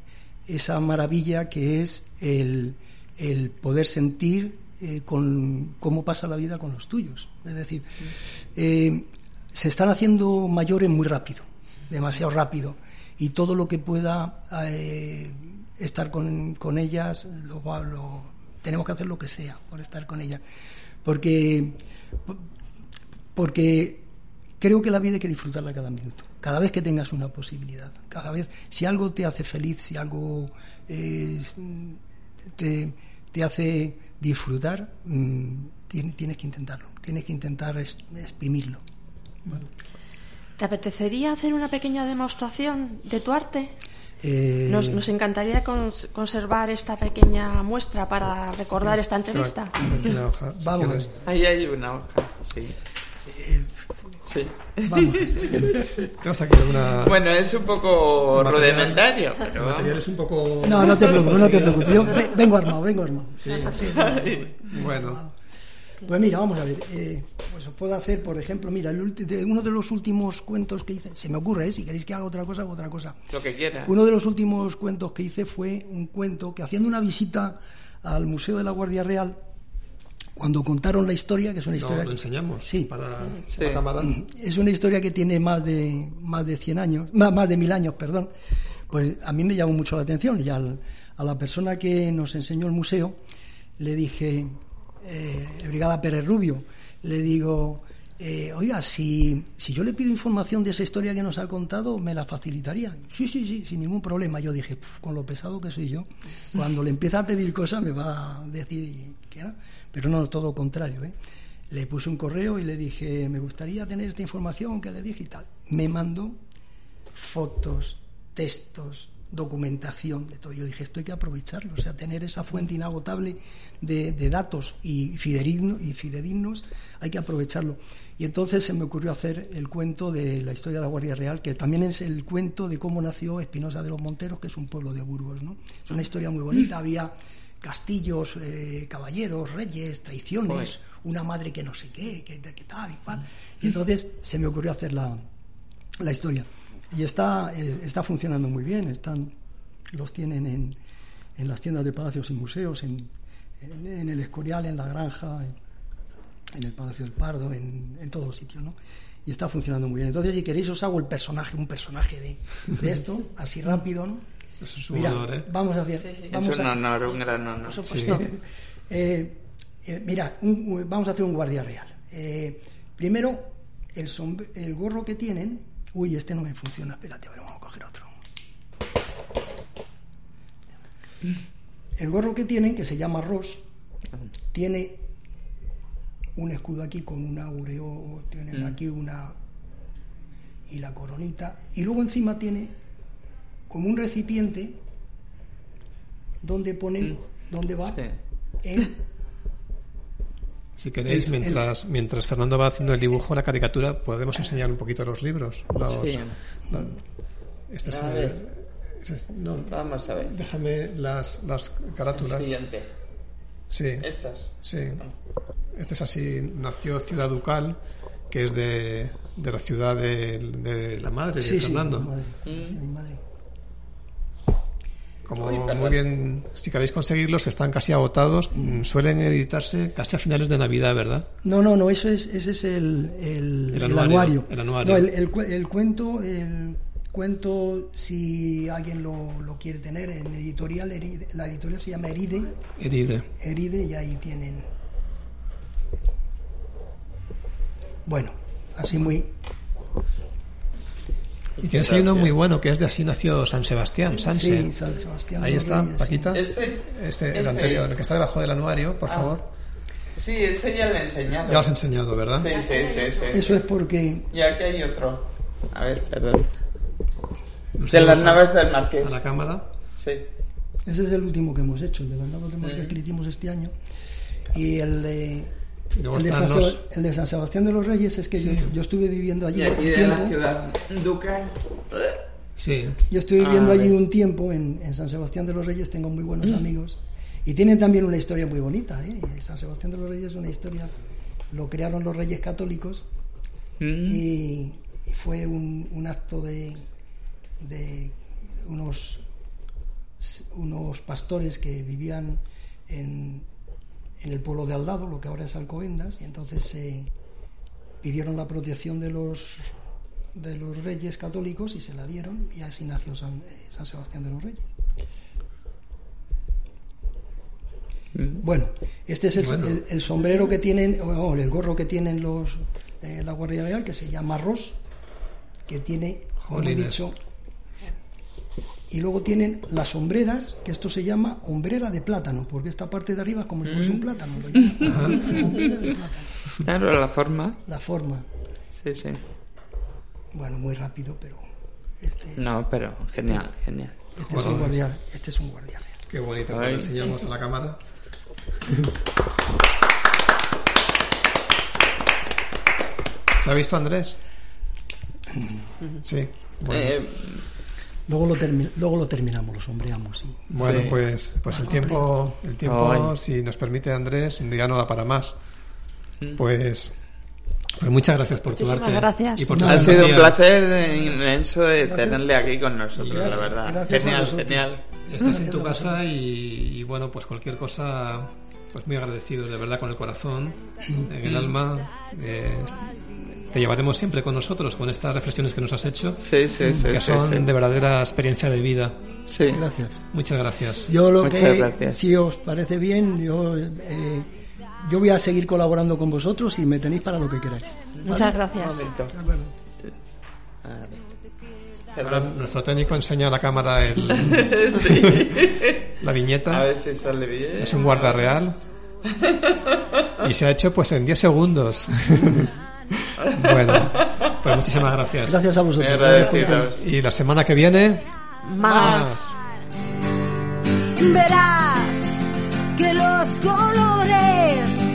Speaker 5: esa maravilla que es el, el poder sentir eh, con cómo pasa la vida con los tuyos. Es decir, se están haciendo mayores muy rápido, demasiado rápido, y todo lo que pueda eh, estar con, con ellas lo, lo- tenemos que hacer lo que sea por estar con ella. Porque, porque creo que la vida hay que disfrutarla cada minuto, cada vez que tengas una posibilidad, cada vez, si algo te hace feliz, si algo eh, te, te hace disfrutar, mm, tienes, que intentarlo, tienes que intentar exprimirlo.
Speaker 4: ¿Te apetecería hacer una pequeña demostración de tu arte?
Speaker 5: Eh,
Speaker 4: Nos, nos encantaría cons- conservar esta pequeña muestra para recordar esta entrevista.
Speaker 1: Una hoja, si
Speaker 5: Vamos.
Speaker 1: quieres.
Speaker 3: Ahí hay una hoja, sí. Sí.
Speaker 5: vamos.
Speaker 1: Tenemos aquí una...
Speaker 3: Bueno, es un poco
Speaker 1: El material-
Speaker 3: rudimentario,
Speaker 1: El
Speaker 3: pero
Speaker 1: material es un poco...
Speaker 5: No, no te preocupes, no te preocupes. Yo vengo armado, vengo armado.
Speaker 1: Sí. Bueno,
Speaker 5: Pues mira, vamos a ver. eh, pues os puedo hacer, por ejemplo, mira, el ulti- de- uno de los últimos cuentos que hice, se me ocurre, ¿eh? si queréis que haga otra cosa, hago otra cosa.
Speaker 3: lo que quiera.
Speaker 5: Uno de los últimos cuentos que hice fue un cuento que haciendo una visita al Museo de la Guardia Real, cuando contaron la historia, que es una
Speaker 1: no,
Speaker 5: historia...
Speaker 1: lo enseñamos
Speaker 5: Sí.
Speaker 1: para
Speaker 3: Sí.
Speaker 1: la cámara.
Speaker 5: Es una historia que tiene más de más de 100 años, más, más de mil años, perdón. Pues a mí me llamó mucho la atención y al- a la persona que nos enseñó el museo le dije, eh, Brigada Pérez Rubio, le digo, eh, oiga, si, si yo le pido información de esa historia que nos ha contado, ¿me la facilitaría? Sí, sí, sí, sin ningún problema. Yo dije, "Puf, con lo pesado que soy yo, cuando le empieza a pedir cosas me va a decir que. Pero no, todo lo contrario, ¿eh? Le puse un correo y le dije, me gustaría tener esta información que le dije y tal. Me mandó fotos, textos, documentación de todo. Yo dije, esto hay que aprovecharlo, o sea, tener esa fuente inagotable de, de datos y, fidedigno- y fidedignos, hay que aprovecharlo. Y entonces se me ocurrió hacer el cuento de la historia de la Guardia Real, que también es el cuento de cómo nació Espinosa de los Monteros, que es un pueblo de Burgos, ¿no? Es una historia muy bonita, había castillos, eh, caballeros, reyes, traiciones, una madre que no sé qué, que, que tal y cual. Y entonces se me ocurrió hacer la, la historia. Y está, eh, está funcionando muy bien, están, los tienen en, en las tiendas de palacios y museos, en, en, en el Escorial, en la Granja, en, en el Palacio del Pardo, en, en todos los sitios, ¿no? Y está funcionando muy bien. Entonces, si queréis, os hago el personaje, un personaje de, de esto, así rápido, ¿no?
Speaker 1: Eso es un
Speaker 5: Mira,
Speaker 1: honor, ¿eh?
Speaker 5: vamos a hacer.
Speaker 4: Sí, sí.
Speaker 5: Vamos
Speaker 3: es un
Speaker 5: a-
Speaker 3: honor, un gran honor.
Speaker 4: Por supuesto.
Speaker 5: eh, eh, mira, un- vamos a hacer un guardia real. Eh, primero, el, el gorro que tienen. Uy, este no me funciona. Espérate, a ver, vamos a coger otro. El gorro que tienen, que se llama Ross, tiene un escudo aquí con un aureo, tienen
Speaker 3: Mm.
Speaker 5: aquí una. y la coronita. Y luego encima tiene como un recipiente donde ponen.
Speaker 3: Mm.
Speaker 5: donde va
Speaker 3: Sí.
Speaker 5: el
Speaker 1: Si queréis, mientras, mientras Fernando va haciendo el dibujo, la caricatura, podemos enseñar un poquito los libros. Los,
Speaker 3: Sí.
Speaker 1: la- este es
Speaker 3: A
Speaker 1: el-
Speaker 3: ver.
Speaker 1: ese es- no,
Speaker 3: Vamos a ver.
Speaker 1: déjame las, las carátulas.
Speaker 3: Siguiente.
Speaker 1: Sí,
Speaker 3: Estas.
Speaker 1: sí. Este es así, nació Ciudad Ducal, que es de, de la ciudad de, de la madre de
Speaker 5: Sí, sí,
Speaker 1: Fernando.
Speaker 5: mi madre,
Speaker 3: Mm.
Speaker 5: mi madre.
Speaker 1: Como
Speaker 3: Uy,
Speaker 1: muy bien, si queréis conseguirlos, están casi agotados. mm, Suelen editarse casi a finales de Navidad, ¿verdad?
Speaker 5: No, no, no, eso es, ese es el, el,
Speaker 1: El
Speaker 5: el
Speaker 1: anuario, el anuario.
Speaker 5: No, el, el cu- el cuento, el cuento, si alguien lo, lo quiere tener en editorial, Eride- la editorial se llama Eride,
Speaker 1: Edide.
Speaker 5: Eride y ahí tienen. Bueno, así muy.
Speaker 1: Y tienes ahí uno muy bueno, que es de Así nació San Sebastián, Sanse.
Speaker 5: Sí, San Sebastián.
Speaker 1: Ahí está, Paquita.
Speaker 3: Este.
Speaker 1: Este, el anterior, el que está debajo del anuario, por
Speaker 3: Ah.
Speaker 1: favor.
Speaker 3: Sí, este ya lo he enseñado.
Speaker 1: Ya lo has enseñado, ¿verdad?
Speaker 3: Sí, sí, sí, sí.
Speaker 5: sí. Eso es porque.
Speaker 3: Y aquí hay otro. A ver, perdón. De las naves del Marqués.
Speaker 1: a la cámara.
Speaker 3: Sí.
Speaker 5: Ese es el último que hemos hecho, el de las nuevas de Mosca
Speaker 3: Mm.
Speaker 5: que hicimos este año. Y el de, el de, San,
Speaker 1: los-
Speaker 5: Seba- el de San Sebastián de los Reyes es que
Speaker 1: Sí.
Speaker 5: yo, yo estuve viviendo allí
Speaker 3: Y aquí
Speaker 5: un
Speaker 3: de
Speaker 5: tiempo.
Speaker 3: la ciudad ducal.
Speaker 1: Sí.
Speaker 5: Yo estuve
Speaker 3: Ah,
Speaker 5: viviendo allí un tiempo en, en San Sebastián de los Reyes, tengo muy buenos amigos. Y tienen también una historia muy bonita. ¿eh? San Sebastián de los Reyes es una historia, lo crearon los reyes católicos
Speaker 3: Mm.
Speaker 5: y, y fue un, un acto de, de unos, unos pastores que vivían en, en el pueblo de Aldado, lo que ahora es Alcobendas, y entonces se pidieron la protección de los de los reyes católicos y se la dieron y así nació San, eh, San Sebastián de los Reyes. Bueno, este es el,
Speaker 1: Bueno.
Speaker 5: el- el sombrero que tienen, o el gorro que tienen los eh, la Guardia Real, que se llama Ross, que tiene, como he dicho, y luego tienen las sombreras, que esto se llama hombrera de plátano, porque esta parte de arriba es como si fuese un plátano. Hombrera de plátano.
Speaker 3: Claro, la forma.
Speaker 5: La forma,
Speaker 3: Sí, sí.
Speaker 5: bueno, muy rápido, pero este, es-
Speaker 3: No, pero genial, genial.
Speaker 5: este es un guardia, este es un guardia real.
Speaker 1: Qué bonito, lo enseñamos a la cámara. ¿Se ha visto Andrés? Sí. Bueno,
Speaker 3: Eh,
Speaker 5: Luego lo, termi- luego lo terminamos, lo sombreamos. sí.
Speaker 1: Bueno,
Speaker 3: sí.
Speaker 1: pues, pues el tiempo, el tiempo,
Speaker 3: Ay.
Speaker 1: si nos permite Andrés, ya no da para más. Pues, pues muchas gracias por tu
Speaker 4: Muchísimas
Speaker 1: arte.
Speaker 4: gracias.
Speaker 1: Y por tu
Speaker 3: ha sido un placer inmenso de
Speaker 5: Gracias.
Speaker 3: tenerle aquí con nosotros,
Speaker 5: Gracias.
Speaker 3: la verdad.
Speaker 5: Gracias
Speaker 3: Genial, genial.
Speaker 1: Estás en tu casa y, y, bueno, pues cualquier cosa, pues muy agradecidos, de verdad, con el corazón, en el alma. eh, te llevaremos siempre con nosotros, con estas reflexiones que nos has hecho,
Speaker 3: Sí, sí, sí.
Speaker 1: que
Speaker 3: sí,
Speaker 1: son
Speaker 3: sí.
Speaker 1: de verdadera experiencia de vida.
Speaker 3: Sí.
Speaker 5: Gracias.
Speaker 1: Muchas gracias.
Speaker 5: Yo lo
Speaker 3: Muchas
Speaker 5: que,
Speaker 3: gracias.
Speaker 5: si os parece bien, yo, eh, yo voy a seguir colaborando con vosotros y me tenéis para lo que queráis.
Speaker 4: Muchas gracias.
Speaker 1: Ahora nuestro técnico enseña a la cámara el,
Speaker 3: sí.
Speaker 1: la
Speaker 3: A
Speaker 1: viñeta.
Speaker 3: ver si sale bien.
Speaker 1: Es un guarda real. Y se ha hecho pues en 10 segundos. bueno, pues muchísimas gracias.
Speaker 5: Gracias a vosotros. Gracias.
Speaker 1: Y la semana que viene,
Speaker 4: Más.
Speaker 2: verás que los colores